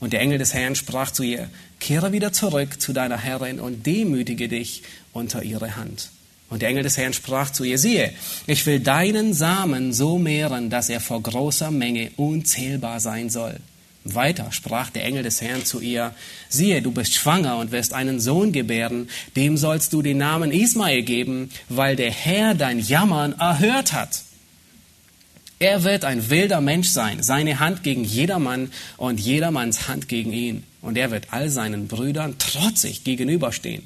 Und der Engel des Herrn sprach zu ihr, kehre wieder zurück zu deiner Herrin und demütige dich unter ihre Hand. Und der Engel des Herrn sprach zu ihr, siehe, ich will deinen Samen so mehren, dass er vor großer Menge unzählbar sein soll. Weiter sprach der Engel des Herrn zu ihr, siehe, du bist schwanger und wirst einen Sohn gebären, dem sollst du den Namen Ismael geben, weil der Herr dein Jammern erhört hat. Er wird ein wilder Mensch sein, seine Hand gegen jedermann und jedermanns Hand gegen ihn. Und er wird all seinen Brüdern trotzig gegenüberstehen.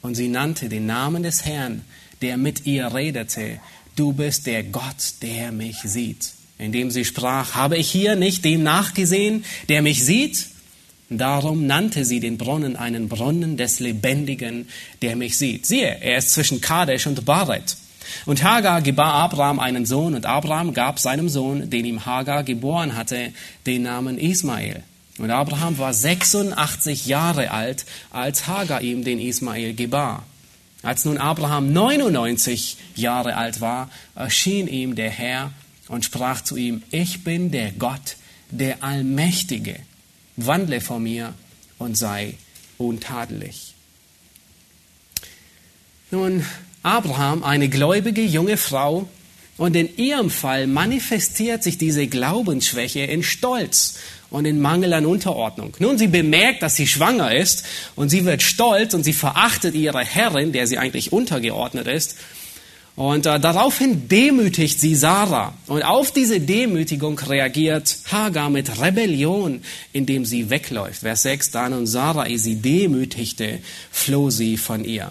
Und sie nannte den Namen des Herrn, der mit ihr redete, du bist der Gott, der mich sieht indem sie sprach, habe ich hier nicht dem nachgesehen, der mich sieht? Darum nannte sie den Brunnen einen Brunnen des Lebendigen, der mich sieht. Siehe, er ist zwischen Kadesh und Baret. Und Hagar gebar Abraham einen Sohn, und Abraham gab seinem Sohn, den ihm Hagar geboren hatte, den Namen Ismael. Und Abraham war 86 Jahre alt, als Hagar ihm den Ismael gebar. Als nun Abraham 99 Jahre alt war, erschien ihm der Herr und sprach zu ihm, ich bin der Gott, der Allmächtige, wandle vor mir und sei untadelig. Nun, Abraham, eine gläubige junge Frau, und in ihrem Fall manifestiert sich diese Glaubensschwäche in Stolz und in Mangel an Unterordnung. Nun, sie bemerkt, dass sie schwanger ist und sie wird stolz und sie verachtet ihre Herrin, der sie eigentlich untergeordnet ist, und äh, daraufhin demütigt sie Sarah. Und auf diese Demütigung reagiert Hagar mit Rebellion, indem sie wegläuft. Vers 6, dann und Sarah, sie demütigte, floh sie von ihr.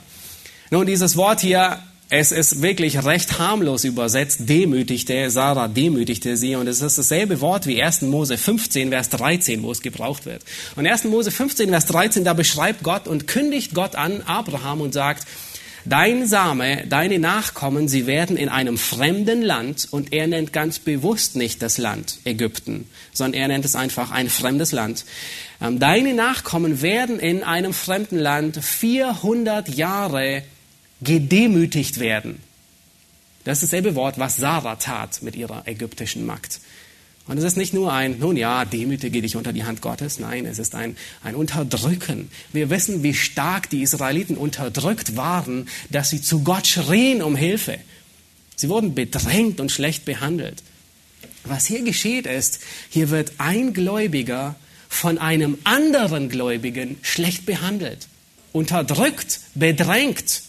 Nun, dieses Wort hier, es ist wirklich recht harmlos übersetzt, demütigte, Sarah demütigte sie. Und es ist dasselbe Wort wie 1. Mose 15, Vers 13, wo es gebraucht wird. Und 1. Mose 15, Vers 13, da beschreibt Gott und kündigt Gott an Abraham und sagt, Dein Same, deine Nachkommen, sie werden in einem fremden Land, und er nennt ganz bewusst nicht das Land Ägypten, sondern er nennt es einfach ein fremdes Land. Ähm, deine Nachkommen werden in einem fremden Land 400 Jahre gedemütigt werden. Das ist dasselbe Wort, was Sarah tat mit ihrer ägyptischen Magd. Und es ist nicht nur ein, nun ja, demütige dich unter die Hand Gottes. Nein, es ist ein, ein Unterdrücken. Wir wissen, wie stark die Israeliten unterdrückt waren, dass sie zu Gott schrien um Hilfe. Sie wurden bedrängt und schlecht behandelt. Was hier geschieht ist, hier wird ein Gläubiger von einem anderen Gläubigen schlecht behandelt, unterdrückt, bedrängt.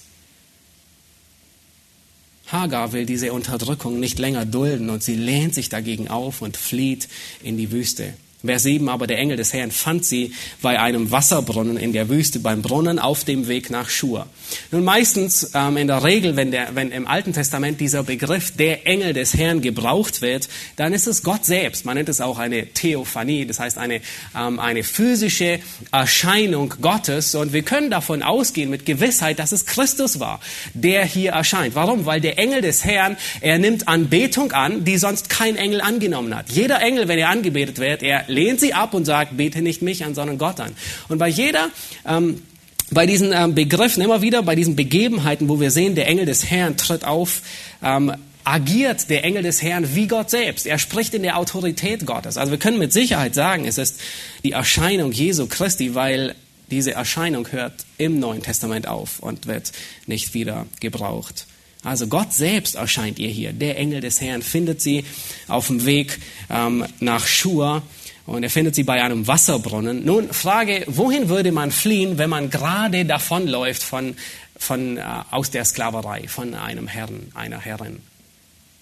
Hagar will diese Unterdrückung nicht länger dulden und sie lehnt sich dagegen auf und flieht in die Wüste. Vers 7, aber der Engel des Herrn fand sie bei einem Wasserbrunnen in der Wüste, beim Brunnen auf dem Weg nach Schur. Nun meistens, ähm, in der Regel, wenn, der, wenn im Alten Testament dieser Begriff der Engel des Herrn gebraucht wird, dann ist es Gott selbst. Man nennt es auch eine Theophanie, das heißt eine, ähm, eine physische Erscheinung Gottes. Und wir können davon ausgehen mit Gewissheit, dass es Christus war, der hier erscheint. Warum? Weil der Engel des Herrn, er nimmt Anbetung an, die sonst kein Engel angenommen hat. Jeder Engel, wenn er angebetet wird, er lehnt sie ab und sagt, bete nicht mich an, sondern Gott an. Und bei jeder, ähm, bei diesen ähm, Begriffen, immer wieder bei diesen Begebenheiten, wo wir sehen, der Engel des Herrn tritt auf, ähm, agiert der Engel des Herrn wie Gott selbst. Er spricht in der Autorität Gottes. Also wir können mit Sicherheit sagen, es ist die Erscheinung Jesu Christi, weil diese Erscheinung hört im Neuen Testament auf und wird nicht wieder gebraucht. Also Gott selbst erscheint ihr hier. Der Engel des Herrn findet sie auf dem Weg ähm, nach Schur und er findet sie bei einem Wasserbrunnen. Nun, Frage, wohin würde man fliehen, wenn man gerade davonläuft von, von, äh, aus der Sklaverei, von einem Herrn, einer Herrin?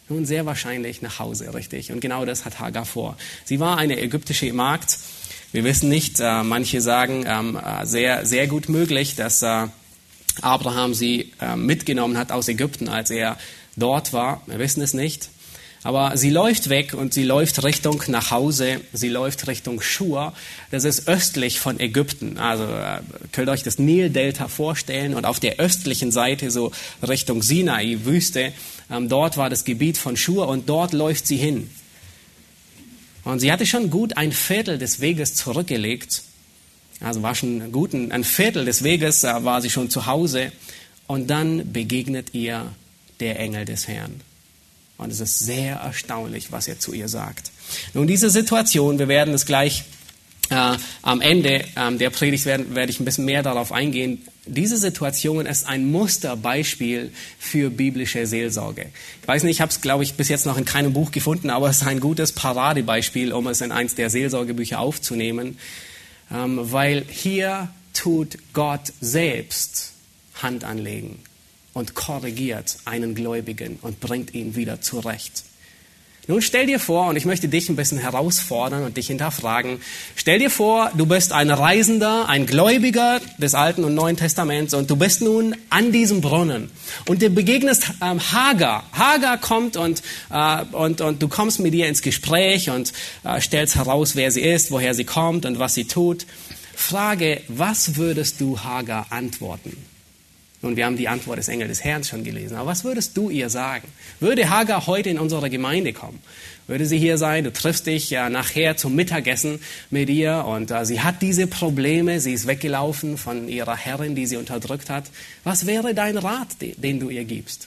Nun, sehr wahrscheinlich nach Hause, richtig. Und genau das hat Hagar vor. Sie war eine ägyptische Magd. Wir wissen nicht, äh, manche sagen, ähm, äh, sehr, sehr gut möglich, dass äh, Abraham sie äh, mitgenommen hat aus Ägypten, als er dort war. Wir wissen es nicht. Aber sie läuft weg und sie läuft Richtung nach Hause, sie läuft Richtung Schur. Das ist östlich von Ägypten. Also äh, könnt ihr euch das Nildelta vorstellen und auf der östlichen Seite so Richtung Sinai, Wüste, ähm, dort war das Gebiet von Schur und dort läuft sie hin. Und sie hatte schon gut ein Viertel des Weges zurückgelegt. Also war schon gut ein Viertel des Weges, äh, war sie schon zu Hause. Und dann begegnet ihr der Engel des Herrn. Und es ist sehr erstaunlich, was er zu ihr sagt. Nun, diese Situation, wir werden es gleich äh, am Ende ähm, der Predigt werden, werde ich ein bisschen mehr darauf eingehen. Diese Situation ist ein Musterbeispiel für biblische Seelsorge. Ich weiß nicht, ich habe es, glaube ich, bis jetzt noch in keinem Buch gefunden, aber es ist ein gutes Paradebeispiel, um es in eins der Seelsorgebücher aufzunehmen, ähm, weil hier tut Gott selbst Hand anlegen und korrigiert einen Gläubigen und bringt ihn wieder zurecht. Nun stell dir vor, und ich möchte dich ein bisschen herausfordern und dich hinterfragen, stell dir vor, du bist ein Reisender, ein Gläubiger des Alten und Neuen Testaments und du bist nun an diesem Brunnen und du begegnest ähm, Hagar. Hagar kommt und, äh, und, und du kommst mit ihr ins Gespräch und äh, stellst heraus, wer sie ist, woher sie kommt und was sie tut. Frage, was würdest du Hagar antworten? Nun, wir haben die Antwort des Engels des Herrn schon gelesen. Aber was würdest du ihr sagen? Würde Hagar heute in unsere Gemeinde kommen? Würde sie hier sein? Du triffst dich ja nachher zum Mittagessen mit ihr und äh, sie hat diese Probleme. Sie ist weggelaufen von ihrer Herrin, die sie unterdrückt hat. Was wäre dein Rat, den du ihr gibst?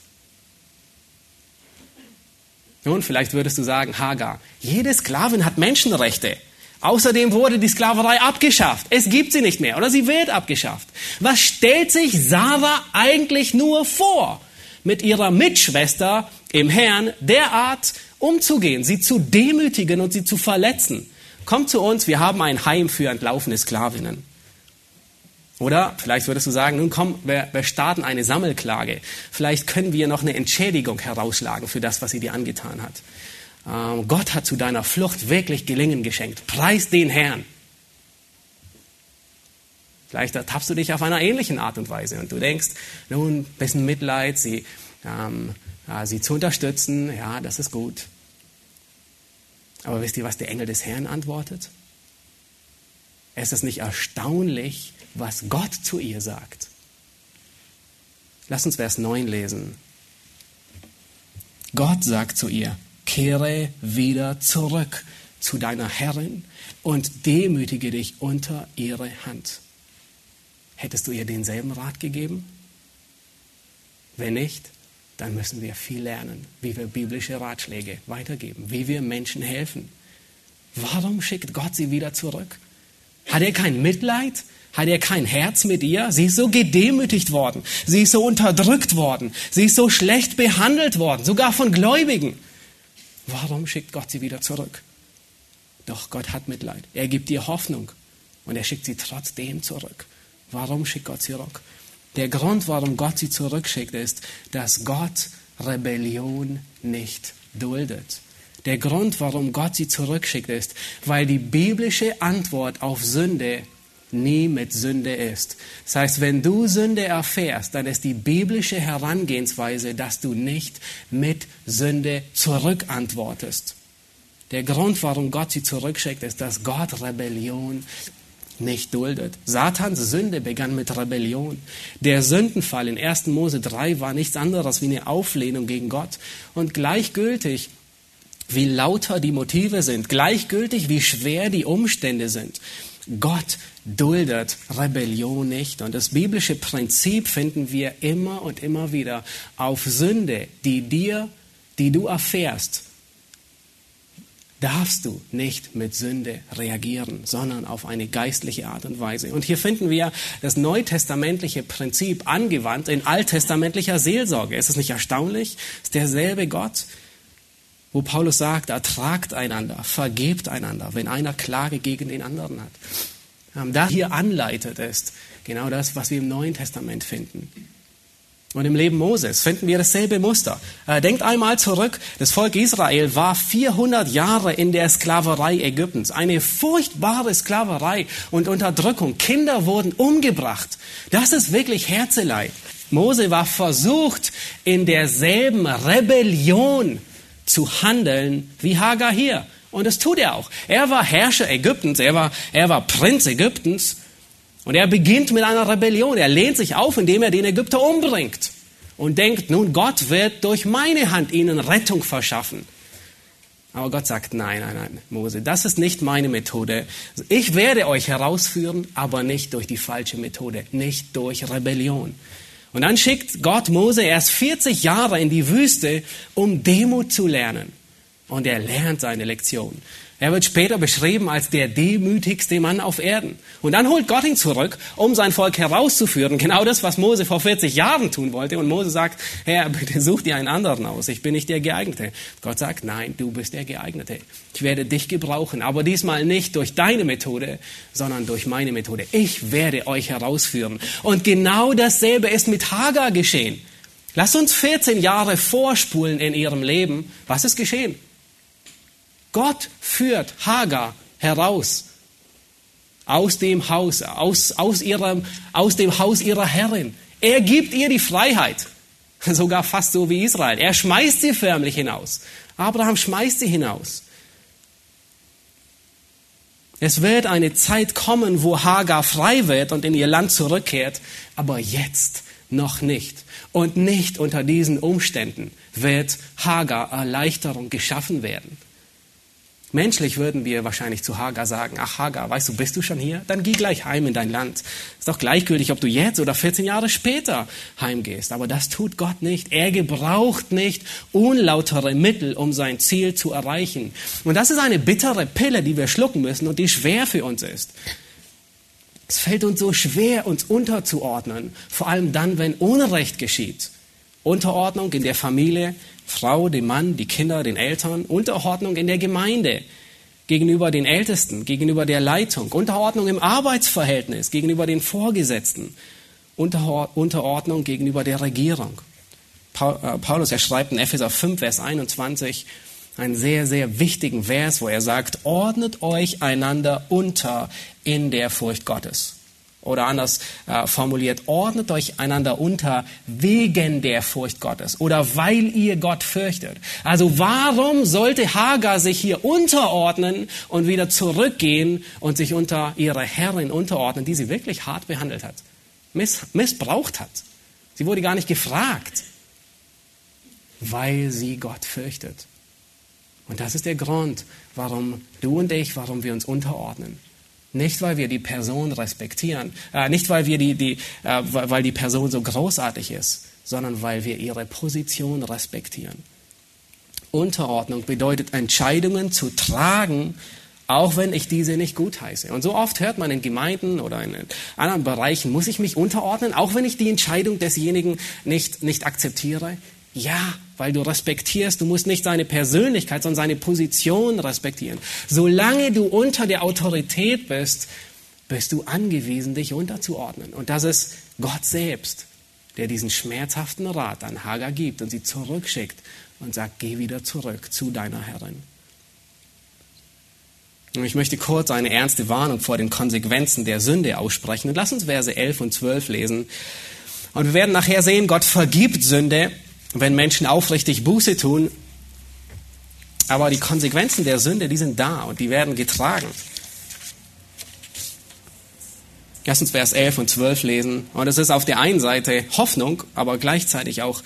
Nun, vielleicht würdest du sagen, Hagar, jede Sklavin hat Menschenrechte. Außerdem wurde die Sklaverei abgeschafft. Es gibt sie nicht mehr oder sie wird abgeschafft. Was stellt sich Sarah eigentlich nur vor, mit ihrer Mitschwester im Herrn derart umzugehen, sie zu demütigen und sie zu verletzen? Kommt zu uns, wir haben ein Heim für entlaufene Sklavinnen. Oder vielleicht würdest du sagen, nun komm, wir, wir starten eine Sammelklage. Vielleicht können wir noch eine Entschädigung herausschlagen für das, was sie dir angetan hat. Ähm, Gott hat zu deiner Flucht wirklich Gelingen geschenkt. Preis den Herrn. Vielleicht ertappst du dich auf einer ähnlichen Art und Weise und du denkst, nun, ein bisschen Mitleid, sie, ähm, sie zu unterstützen, ja, das ist gut. Aber wisst ihr, was der Engel des Herrn antwortet? Es ist nicht erstaunlich, was Gott zu ihr sagt. Lass uns Vers 9 lesen. Gott sagt zu ihr, kehre wieder zurück zu deiner Herrin und demütige dich unter ihre Hand. Hättest du ihr denselben Rat gegeben? Wenn nicht, dann müssen wir viel lernen, wie wir biblische Ratschläge weitergeben, wie wir Menschen helfen. Warum schickt Gott sie wieder zurück? Hat er kein Mitleid? Hat er kein Herz mit ihr? Sie ist so gedemütigt worden. Sie ist so unterdrückt worden. Sie ist so schlecht behandelt worden, sogar von Gläubigen. Warum schickt Gott sie wieder zurück? Doch Gott hat Mitleid. Er gibt ihr Hoffnung und er schickt sie trotzdem zurück. Warum schickt Gott sie zurück? Der Grund, warum Gott sie zurückschickt, ist, dass Gott Rebellion nicht duldet. Der Grund, warum Gott sie zurückschickt, ist, weil die biblische Antwort auf Sünde nie mit Sünde ist. Das heißt, wenn du Sünde erfährst, dann ist die biblische Herangehensweise, dass du nicht mit Sünde zurückantwortest. Der Grund, warum Gott sie zurückschickt, ist, dass Gott Rebellion nicht duldet. Satans Sünde begann mit Rebellion. Der Sündenfall in 1. Mose 3 war nichts anderes wie eine Auflehnung gegen Gott. Und gleichgültig, wie lauter die Motive sind, gleichgültig, wie schwer die Umstände sind, Gott duldet Rebellion nicht. Und das biblische Prinzip finden wir immer und immer wieder auf Sünde, die dir, die du erfährst, darfst du nicht mit Sünde reagieren, sondern auf eine geistliche Art und Weise. Und hier finden wir das neutestamentliche Prinzip angewandt in alttestamentlicher Seelsorge. Ist es nicht erstaunlich? Ist derselbe Gott, wo Paulus sagt, ertragt einander, vergebt einander, wenn einer Klage gegen den anderen hat. Das hier anleitet ist genau das, was wir im Neuen Testament finden. Und im Leben Moses finden wir dasselbe Muster. Äh, denkt einmal zurück, das Volk Israel war 400 Jahre in der Sklaverei Ägyptens. Eine furchtbare Sklaverei und Unterdrückung. Kinder wurden umgebracht. Das ist wirklich Herzeleid. Mose war versucht, in derselben Rebellion zu handeln wie Hagar hier. Und das tut er auch. Er war Herrscher Ägyptens, er war, er war Prinz Ägyptens. Und er beginnt mit einer Rebellion. Er lehnt sich auf, indem er den Ägypter umbringt. Und denkt, nun Gott wird durch meine Hand ihnen Rettung verschaffen. Aber Gott sagt, nein, nein, nein, Mose, das ist nicht meine Methode. Ich werde euch herausführen, aber nicht durch die falsche Methode, nicht durch Rebellion. Und dann schickt Gott Mose erst 40 Jahre in die Wüste, um Demut zu lernen. Und er lernt seine Lektion. Er wird später beschrieben als der demütigste Mann auf Erden. Und dann holt Gott ihn zurück, um sein Volk herauszuführen. Genau das, was Mose vor 40 Jahren tun wollte. Und Mose sagt, Herr, bitte such dir einen anderen aus. Ich bin nicht der Geeignete. Gott sagt, nein, du bist der Geeignete. Ich werde dich gebrauchen. Aber diesmal nicht durch deine Methode, sondern durch meine Methode. Ich werde euch herausführen. Und genau dasselbe ist mit Hagar geschehen. Lass uns 14 Jahre vorspulen in ihrem Leben. Was ist geschehen? Gott führt Hagar heraus aus dem Haus, aus, aus, ihrem, aus dem Haus ihrer Herrin. Er gibt ihr die Freiheit, sogar fast so wie Israel. Er schmeißt sie förmlich hinaus. Abraham schmeißt sie hinaus. Es wird eine Zeit kommen, wo Hagar frei wird und in ihr Land zurückkehrt, aber jetzt noch nicht. Und nicht unter diesen Umständen wird Hagar Erleichterung geschaffen werden. Menschlich würden wir wahrscheinlich zu Hagar sagen, ach Hagar, weißt du, bist du schon hier? Dann geh gleich heim in dein Land. Ist doch gleichgültig, ob du jetzt oder 14 Jahre später heimgehst. Aber das tut Gott nicht. Er gebraucht nicht unlautere Mittel, um sein Ziel zu erreichen. Und das ist eine bittere Pille, die wir schlucken müssen und die schwer für uns ist. Es fällt uns so schwer, uns unterzuordnen, vor allem dann, wenn Unrecht geschieht. Unterordnung in der Familie, Frau, dem Mann, die Kinder, den Eltern, Unterordnung in der Gemeinde, gegenüber den Ältesten, gegenüber der Leitung, Unterordnung im Arbeitsverhältnis, gegenüber den Vorgesetzten, Unterordnung gegenüber der Regierung. Äh, Paulus, er schreibt in Epheser 5, Vers 21, einen sehr, sehr wichtigen Vers, wo er sagt, ordnet euch einander unter in der Furcht Gottes. Oder anders äh, formuliert, ordnet euch einander unter wegen der Furcht Gottes oder weil ihr Gott fürchtet. Also warum sollte Hagar sich hier unterordnen und wieder zurückgehen und sich unter ihre Herrin unterordnen, die sie wirklich hart behandelt hat, miss missbraucht hat? Sie wurde gar nicht gefragt, weil sie Gott fürchtet. Und das ist der Grund, warum du und ich, warum wir uns unterordnen. Nicht, weil wir die Person respektieren, äh, nicht, weil, wir die, die, äh, weil die Person so großartig ist, sondern weil wir ihre Position respektieren. Unterordnung bedeutet Entscheidungen zu tragen, auch wenn ich diese nicht gutheiße. Und so oft hört man in Gemeinden oder in anderen Bereichen, muss ich mich unterordnen, auch wenn ich die Entscheidung desjenigen nicht, nicht akzeptiere? Ja, weil du respektierst, du musst nicht seine Persönlichkeit, sondern seine Position respektieren. Solange du unter der Autorität bist, bist du angewiesen, dich unterzuordnen. Und das ist Gott selbst. der diesen schmerzhaften Rat an Hagar gibt und sie zurückschickt und sagt, geh wieder zurück zu deiner Herrin. Und ich möchte kurz eine ernste Warnung vor den Konsequenzen der Sünde aussprechen. Und lass uns Verse 11 und 12 lesen. Und wir werden nachher sehen, Gott vergibt Sünde, wenn Menschen aufrichtig Buße tun. Aber die Konsequenzen der Sünde, die sind da und die werden getragen. Lass uns Vers 11 und 12 lesen. Und es ist auf der einen Seite Hoffnung, aber gleichzeitig auch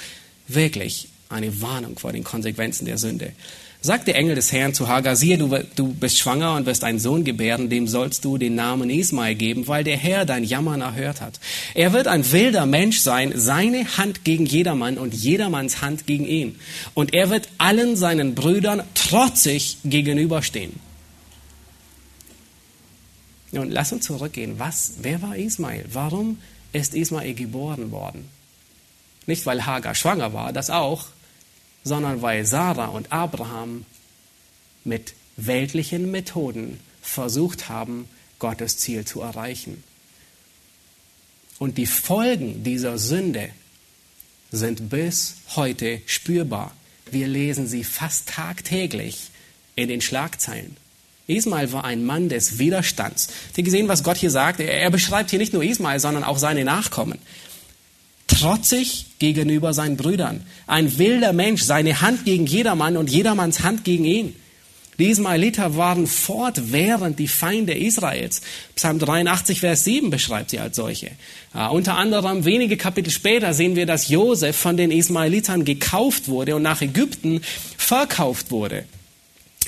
wirklich eine Warnung vor den Konsequenzen der Sünde. Sagt der Engel des Herrn zu Hagar, siehe, du, du bist schwanger und wirst einen Sohn gebären, dem sollst du den Namen Ismael geben, weil der Herr dein Jammern erhört hat. Er wird ein wilder Mensch sein, seine Hand gegen jedermann und jedermanns Hand gegen ihn. Und er wird allen seinen Brüdern trotzig gegenüberstehen. Nun, lass uns zurückgehen. Was, wer war Ismael? Warum ist Ismael geboren worden? Nicht, weil Hagar schwanger war, das auch, sondern weil Sarah und Abraham mit weltlichen Methoden versucht haben, Gottes Ziel zu erreichen. Und die Folgen dieser Sünde sind bis heute spürbar. Wir lesen sie fast tagtäglich in den Schlagzeilen. Ismael war ein Mann des Widerstands. Ihr gesehen, was Gott hier sagt? Er beschreibt hier nicht nur Ismael, sondern auch seine Nachkommen. Trotzig gegenüber seinen Brüdern. Ein wilder Mensch, seine Hand gegen jedermann und jedermanns Hand gegen ihn. Die Ismaeliter waren fortwährend die Feinde Israels. Psalm 83, Vers 7 beschreibt sie als solche. Uh, unter anderem wenige Kapitel später sehen wir, dass Josef von den Ismaelitern gekauft wurde und nach Ägypten verkauft wurde.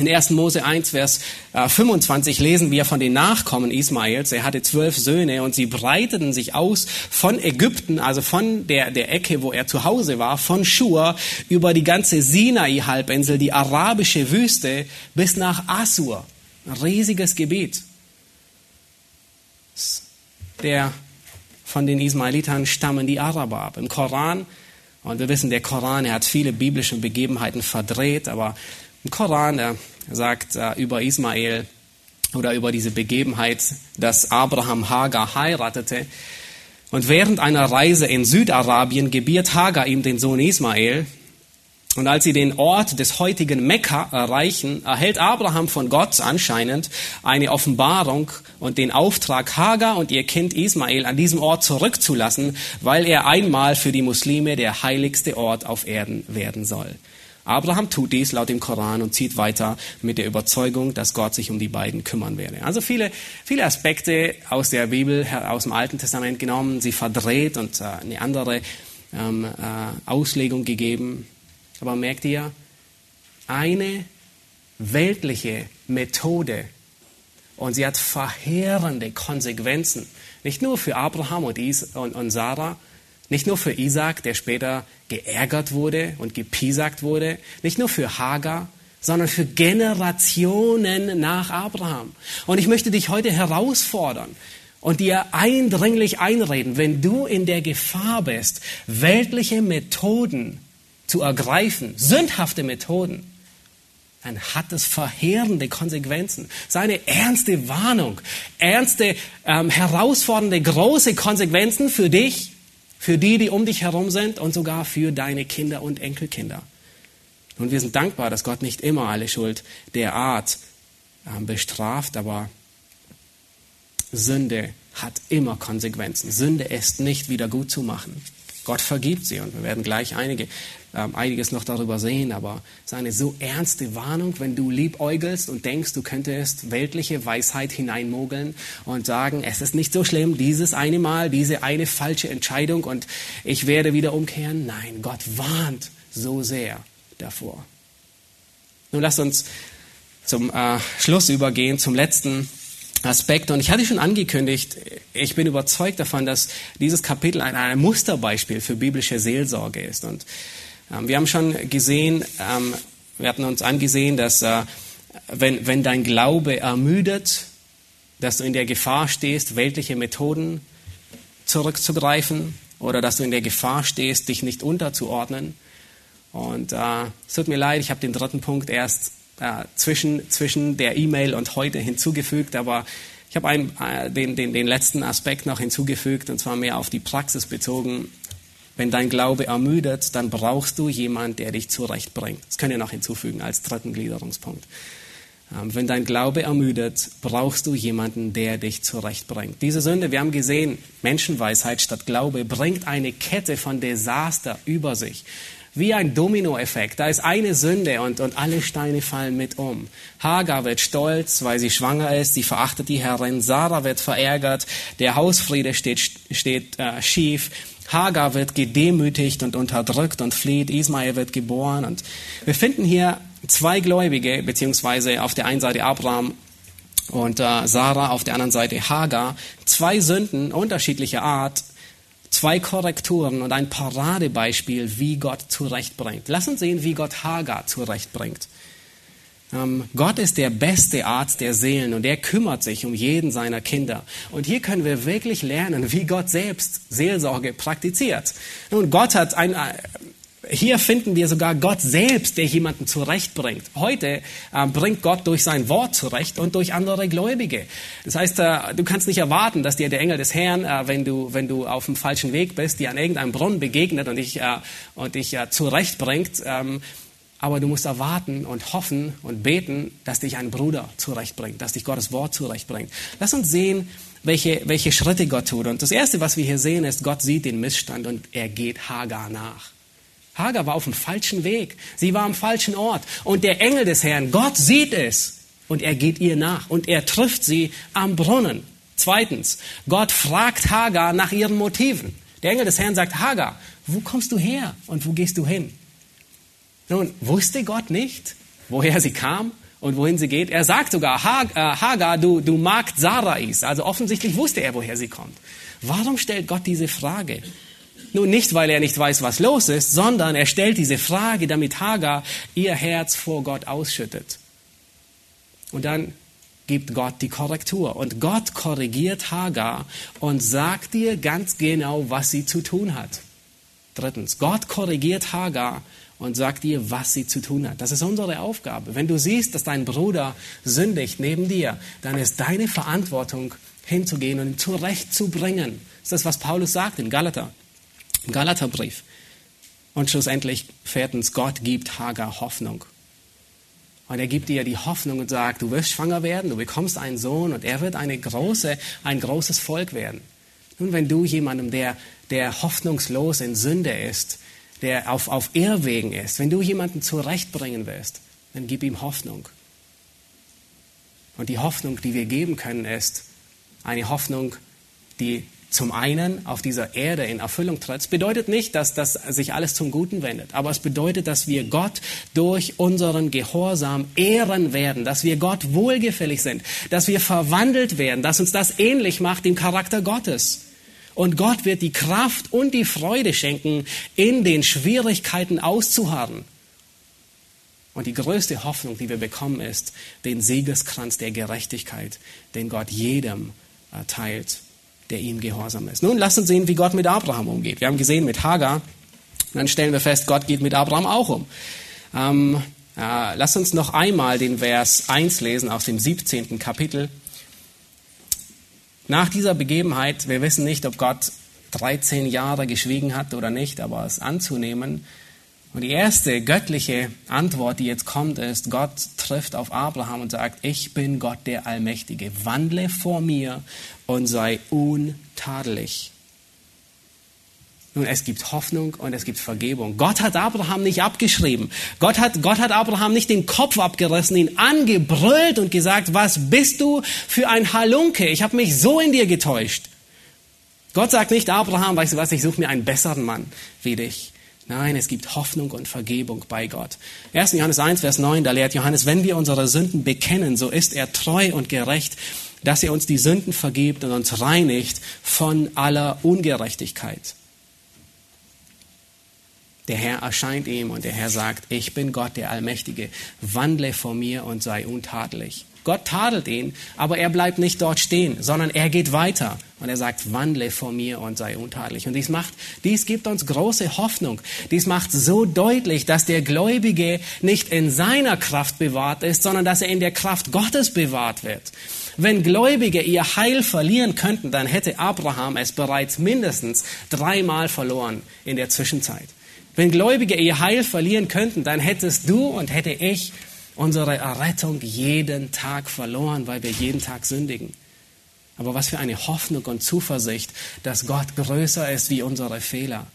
In 1. Mose 1, Vers 25 äh, lesen wir von den Nachkommen Ismaels. Er hatte zwölf Söhne und sie breiteten sich aus von Ägypten, also von der, der Ecke, wo er zu Hause war, von Schur über die ganze Sinai-Halbinsel, die arabische Wüste bis nach Assur. Ein riesiges Gebiet. Der von den Ismaelitern stammen die Araber ab. Im Koran, und wir wissen, der Koran, er hat viele biblische Begebenheiten verdreht, aber im Koran er sagt äh, über Ismael oder über diese Begebenheit, dass Abraham Hagar heiratete. Und während einer Reise in Südarabien gebiert Hagar ihm den Sohn Ismael. Und als sie den Ort des heutigen Mekka erreichen, erhält Abraham von Gott anscheinend eine Offenbarung und den Auftrag, Hagar und ihr Kind Ismael an diesem Ort zurückzulassen, weil er einmal für die Muslime der heiligste Ort auf Erden werden soll. Abraham tut dies laut dem Koran und zieht weiter mit der Überzeugung, dass Gott sich um die beiden kümmern werde. Also viele, viele Aspekte aus der Bibel, aus dem Alten Testament genommen, sie verdreht und äh, eine andere ähm, äh, Auslegung gegeben. Aber merkt ihr, eine weltliche Methode und sie hat verheerende Konsequenzen, nicht nur für Abraham und, Sarah, nicht nur für Isaac, der später geärgert wurde und gepiesackt wurde, nicht nur für Hagar, sondern für Generationen nach Abraham. Und ich möchte dich heute herausfordern und dir eindringlich einreden, wenn du in der Gefahr bist, weltliche Methoden zu ergreifen, sündhafte Methoden, dann hat es verheerende Konsequenzen. Seine ernste Warnung, ernste, ähm, herausfordernde, große Konsequenzen für dich für die, die um dich herum sind und sogar für deine Kinder und Enkelkinder. Und wir sind dankbar, dass Gott nicht immer alle Schuld der Art äh, bestraft, aber Sünde hat immer Konsequenzen. Sünde ist nicht wieder gut zu machen. Gott vergibt sie und wir werden gleich einige, äh, einiges noch darüber sehen, aber es ist eine so ernste Warnung, wenn du liebäugelst und denkst, du könntest weltliche Weisheit hineinmogeln und sagen, es ist nicht so schlimm, dieses eine Mal, diese eine falsche Entscheidung und ich werde wieder umkehren. Nein, Gott warnt so sehr davor. Nun lasst uns zum äh, Schluss übergehen, zum letzten Aspekte. Und ich hatte schon angekündigt, ich bin überzeugt davon, dass dieses Kapitel ein, ein Musterbeispiel für biblische Seelsorge ist. Und ähm, wir haben schon gesehen, ähm, wir hatten uns angesehen, dass äh, wenn, wenn dein Glaube ermüdet, dass du in der Gefahr stehst, weltliche Methoden zurückzugreifen oder dass du in der Gefahr stehst, dich nicht unterzuordnen. Und äh, es tut mir leid, ich habe den dritten Punkt erst äh, zwischen, zwischen der E-Mail und heute hinzugefügt, aber ich habe äh, den, den, den letzten Aspekt noch hinzugefügt, und zwar mehr auf die Praxis bezogen. Wenn dein Glaube ermüdet, dann brauchst du jemanden, der dich zurechtbringt. Das können wir noch hinzufügen als dritten Gliederungspunkt. Ähm, wenn dein Glaube ermüdet, brauchst du jemanden, der dich zurechtbringt. Diese Sünde, wir haben gesehen, Menschenweisheit statt Glaube bringt eine Kette von Desaster über sich. Wie ein Dominoeffekt. Da ist eine Sünde und, und alle Steine fallen mit um. Hagar wird stolz, weil sie schwanger ist. Sie verachtet die Herrin. Sarah wird verärgert. Der Hausfriede steht, steht äh, schief. Hagar wird gedemütigt und unterdrückt und flieht. Ismael wird geboren. Und wir finden hier zwei Gläubige, beziehungsweise auf der einen Seite Abraham und äh, Sarah, auf der anderen Seite Hagar. Zwei Sünden unterschiedlicher Art, zwei Korrekturen und ein Paradebeispiel, wie Gott zurechtbringt. Lass uns sehen, wie Gott Hagar zurechtbringt. Ähm, Gott ist der beste Arzt der Seelen und er kümmert sich um jeden seiner Kinder. Und hier können wir wirklich lernen, wie Gott selbst Seelsorge praktiziert. Nun, Gott hat ein, äh, hier finden wir sogar Gott selbst, der jemanden zurechtbringt. Heute äh, bringt Gott durch sein Wort zurecht und durch andere Gläubige. Das heißt, äh, du kannst nicht erwarten, dass dir der Engel des Herrn, äh, wenn du wenn du auf dem falschen Weg bist, dir an irgendeinem Brunnen begegnet und dich äh, und dich äh, zurechtbringt. Ähm, aber du musst erwarten und hoffen und beten, dass dich ein Bruder zurechtbringt, dass dich Gottes Wort zurechtbringt. Lass uns sehen, welche, welche Schritte Gott tut. Und das Erste, was wir hier sehen, ist, Gott sieht den Missstand und er geht Hagar nach. Hagar war auf dem falschen Weg. Sie war am falschen Ort. Und der Engel des Herrn, Gott sieht es. Und er geht ihr nach. Und er trifft sie am Brunnen. Zweitens, Gott fragt Hagar nach ihren Motiven. Der Engel des Herrn sagt, Hagar, wo kommst du her und wo gehst du hin? Nun, wusste Gott nicht, woher sie kam und wohin sie geht? Er sagt sogar, äh, Hagar, du, du Magd Sarais. Also offensichtlich wusste er, woher sie kommt. Warum stellt Gott diese Frage? Nun nicht, weil er nicht weiß, was los ist, sondern er stellt diese Frage, damit Hagar ihr Herz vor Gott ausschüttet. Und dann gibt Gott die Korrektur. Und Gott korrigiert Hagar und sagt ihr ganz genau, was sie zu tun hat. Drittens, Gott korrigiert Hagar und sagt ihr, was sie zu tun hat. Das ist unsere Aufgabe. Wenn du siehst, dass dein Bruder sündigt neben dir, dann ist deine Verantwortung hinzugehen und ihn zurechtzubringen. Das ist das, was Paulus sagt in Galater, Galaterbrief. Und schlussendlich, viertens, Gott gibt Hagar Hoffnung. Und er gibt ihr die Hoffnung und sagt, du wirst schwanger werden, du bekommst einen Sohn und er wird eine große, ein großes Volk werden. Nun, wenn du jemandem, der, der hoffnungslos in Sünde ist, der auf, auf Irrwegen ist, wenn du jemanden zurechtbringen willst, dann gib ihm Hoffnung. Und die Hoffnung, die wir geben können, ist eine Hoffnung, die zum einen auf dieser Erde in Erfüllung tritt. Bedeutet nicht, dass das sich alles zum Guten wendet, aber es bedeutet, dass wir Gott durch unseren Gehorsam ehren werden, dass wir Gott wohlgefällig sind, dass wir verwandelt werden, dass uns das ähnlich macht dem Charakter Gottes. Und Gott wird die Kraft und die Freude schenken, in den Schwierigkeiten auszuharren. Und die größte Hoffnung, die wir bekommen, ist den Siegeskranz der Gerechtigkeit, den Gott jedem erteilt, der ihm gehorsam ist. Nun, lasst uns sehen, wie Gott mit Abraham umgeht. Wir haben gesehen mit Hagar. Dann stellen wir fest, Gott geht mit Abraham auch um. Ähm, äh, lasst uns noch einmal den Vers 1 lesen aus dem 17. Kapitel. Nach dieser Begebenheit, wir wissen nicht, ob Gott 13 Jahre geschwiegen hat oder nicht, aber es anzunehmen. Und die erste göttliche Antwort, die jetzt kommt, ist, Gott trifft auf Abraham und sagt, ich bin Gott der Allmächtige, wandle vor mir und sei untadelig. Nun, es gibt Hoffnung und es gibt Vergebung. Gott hat Abraham nicht abgeschrieben. Gott hat, Gott hat Abraham nicht den Kopf abgerissen, ihn angebrüllt und gesagt, was bist du für ein Halunke? Ich habe mich so in dir getäuscht. Gott sagt nicht, Abraham, weißt du was, ich suche mir einen besseren Mann wie dich. Nein, es gibt Hoffnung und Vergebung bei Gott. 1. Johannes 1, Vers 9, da lehrt Johannes, wenn wir unsere Sünden bekennen, so ist er treu und gerecht, dass er uns die Sünden vergibt und uns reinigt von aller Ungerechtigkeit. Der Herr erscheint ihm und der Herr sagt, ich bin Gott, der Allmächtige, wandle vor mir und sei untadelig. Gott tadelt ihn, aber er bleibt nicht dort stehen, sondern er geht weiter. Und er sagt, wandle vor mir und sei untadelig. Und dies macht, dies gibt uns große Hoffnung. Dies macht so deutlich, dass der Gläubige nicht in seiner Kraft bewahrt ist, sondern dass er in der Kraft Gottes bewahrt wird. Wenn Gläubige ihr Heil verlieren könnten, dann hätte Abraham es bereits mindestens dreimal verloren in der Zwischenzeit. Wenn Gläubige ihr Heil verlieren könnten, dann hättest du und hätte ich unsere Errettung jeden Tag verloren, weil wir jeden Tag sündigen. Aber was für eine Hoffnung und Zuversicht, dass Gott größer ist wie unsere Fehler.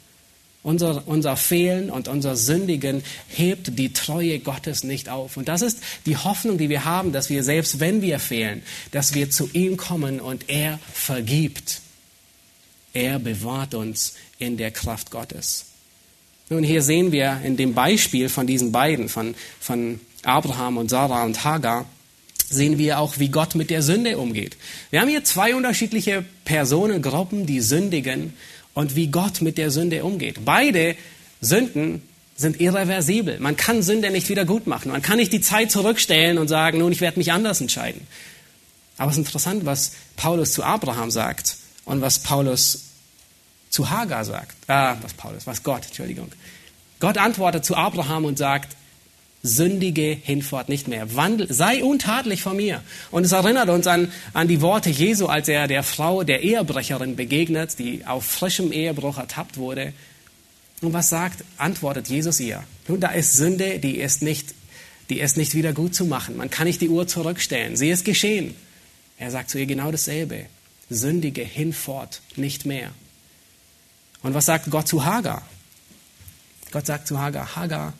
Unser, unser Fehlen und unser Sündigen hebt die Treue Gottes nicht auf. Und das ist die Hoffnung, die wir haben, dass wir selbst wenn wir fehlen, dass wir zu ihm kommen und er vergibt. Er bewahrt uns in der Kraft Gottes. Nun, hier sehen wir in dem Beispiel von diesen beiden, von, von Abraham und Sarah und Hagar, sehen wir auch, wie Gott mit der Sünde umgeht. Wir haben hier zwei unterschiedliche Personengruppen, die sündigen und wie Gott mit der Sünde umgeht. Beide Sünden sind irreversibel. Man kann Sünde nicht wieder gut machen. Man kann nicht die Zeit zurückstellen und sagen, nun, ich werde mich anders entscheiden. Aber es ist interessant, was Paulus zu Abraham sagt und was Paulus zu Hagar sagt. Ah, was Paulus, was Gott, Entschuldigung. Gott antwortet zu Abraham und sagt, sündige hinfort nicht mehr. Wandel, sei untadelig vor mir. Und es erinnert uns an, an die Worte Jesu, als er der Frau, der Ehebrecherin begegnet, die auf frischem Ehebruch ertappt wurde. Und was sagt, antwortet Jesus ihr? Nun, da ist Sünde, die ist nicht, die ist nicht wieder gut zu machen. Man kann nicht die Uhr zurückstellen. Sie ist geschehen. Er sagt zu ihr genau dasselbe. Sündige hinfort nicht mehr. Und was sagt Gott zu Hagar? Gott sagt zu Hagar, Hagar,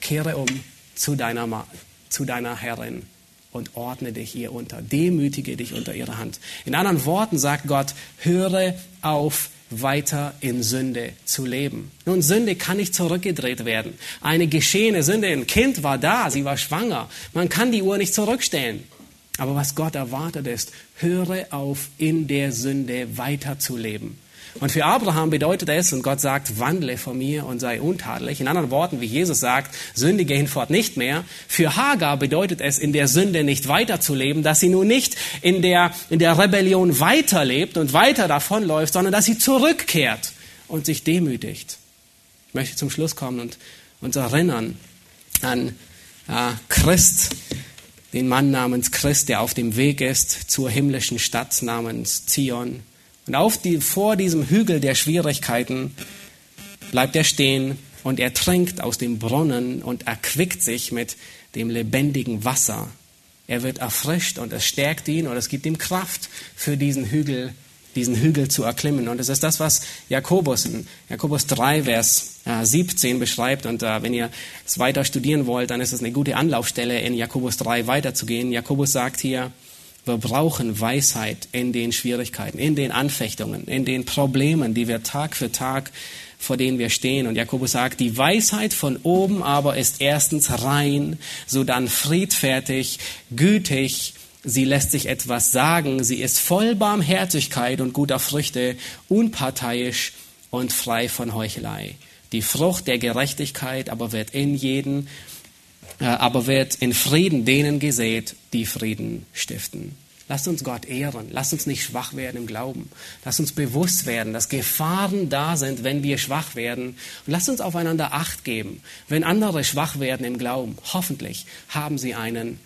kehre um, zu deiner, zu deiner Herrin und ordne dich ihr unter, demütige dich unter ihre Hand. In anderen Worten sagt Gott, höre auf, weiter in Sünde zu leben. Nun, Sünde kann nicht zurückgedreht werden. Eine geschehene Sünde, ein Kind war da, sie war schwanger. Man kann die Uhr nicht zurückstellen. Aber was Gott erwartet ist, höre auf, in der Sünde weiterzuleben. Und für Abraham bedeutet es, und Gott sagt, wandle vor mir und sei untadelig. In anderen Worten, wie Jesus sagt, sündige hinfort nicht mehr. Für Hagar bedeutet es, in der Sünde nicht weiterzuleben, dass sie nun nicht in der, in der Rebellion weiterlebt und weiter davonläuft, sondern dass sie zurückkehrt und sich demütigt. Ich möchte zum Schluss kommen und uns erinnern an äh, Christ, den Mann namens Christ, der auf dem Weg ist zur himmlischen Stadt namens Zion. Und auf die, vor diesem Hügel der Schwierigkeiten bleibt er stehen und er trinkt aus dem Brunnen und erquickt sich mit dem lebendigen Wasser. Er wird erfrischt und es stärkt ihn und es gibt ihm Kraft für diesen Hügel, diesen Hügel zu erklimmen. Und es ist das, was Jakobus in Jakobus 3, Vers 17 beschreibt. Und äh, wenn ihr es weiter studieren wollt, dann ist es eine gute Anlaufstelle, in Jakobus 3 weiterzugehen. Jakobus sagt hier, wir brauchen Weisheit in den Schwierigkeiten, in den Anfechtungen, in den Problemen, die wir Tag für Tag vor denen wir stehen. Und Jakobus sagt, die Weisheit von oben aber ist erstens rein, sodann friedfertig, gütig, sie lässt sich etwas sagen, sie ist voll Barmherzigkeit und guter Früchte, unparteiisch und frei von Heuchelei. Die Frucht der Gerechtigkeit aber wird in jeden aber wird in Frieden denen gesät, die Frieden stiften. Lasst uns Gott ehren. Lasst uns nicht schwach werden im Glauben. Lasst uns bewusst werden, dass Gefahren da sind, wenn wir schwach werden. Und lasst uns aufeinander Acht geben. Wenn andere schwach werden im Glauben, hoffentlich haben sie einen,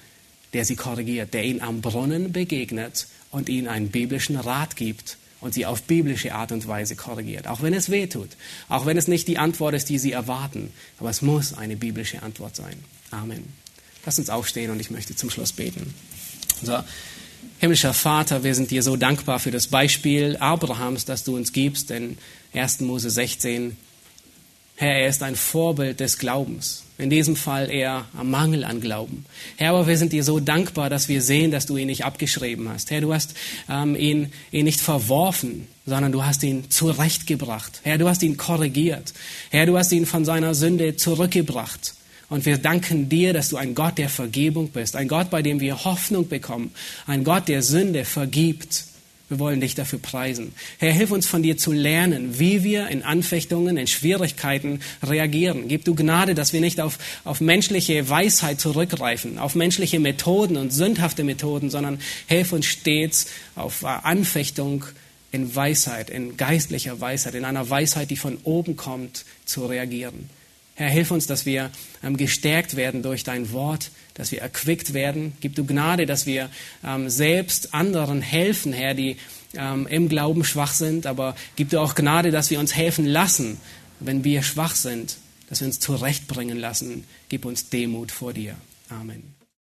der sie korrigiert, der ihnen am Brunnen begegnet und ihnen einen biblischen Rat gibt und sie auf biblische Art und Weise korrigiert. Auch wenn es weh tut. Auch wenn es nicht die Antwort ist, die sie erwarten. Aber es muss eine biblische Antwort sein. Amen. Lass uns aufstehen und ich möchte zum Schluss beten. Unser himmlischer Vater, wir sind dir so dankbar für das Beispiel Abrahams, das du uns gibst in 1. Mose 16. Herr, er ist ein Vorbild des Glaubens. In diesem Fall eher am Mangel an Glauben. Herr, aber wir sind dir so dankbar, dass wir sehen, dass du ihn nicht abgeschrieben hast. Herr, du hast ähm, ihn, ihn nicht verworfen, sondern du hast ihn zurechtgebracht. Herr, du hast ihn korrigiert. Herr, du hast ihn von seiner Sünde zurückgebracht. Und wir danken dir, dass du ein Gott der Vergebung bist, ein Gott, bei dem wir Hoffnung bekommen, ein Gott, der Sünde vergibt. Wir wollen dich dafür preisen. Herr, hilf uns von dir zu lernen, wie wir in Anfechtungen, in Schwierigkeiten reagieren. Gib du Gnade, dass wir nicht auf, auf menschliche Weisheit zurückgreifen, auf menschliche Methoden und sündhafte Methoden, sondern hilf uns stets auf Anfechtung in Weisheit, in geistlicher Weisheit, in einer Weisheit, die von oben kommt, zu reagieren. Herr, hilf uns, dass wir ähm, gestärkt werden durch dein Wort, dass wir erquickt werden. Gib du Gnade, dass wir ähm, selbst anderen helfen, Herr, die ähm, im Glauben schwach sind. Aber gib du auch Gnade, dass wir uns helfen lassen, wenn wir schwach sind, dass wir uns zurechtbringen lassen. Gib uns Demut vor dir. Amen.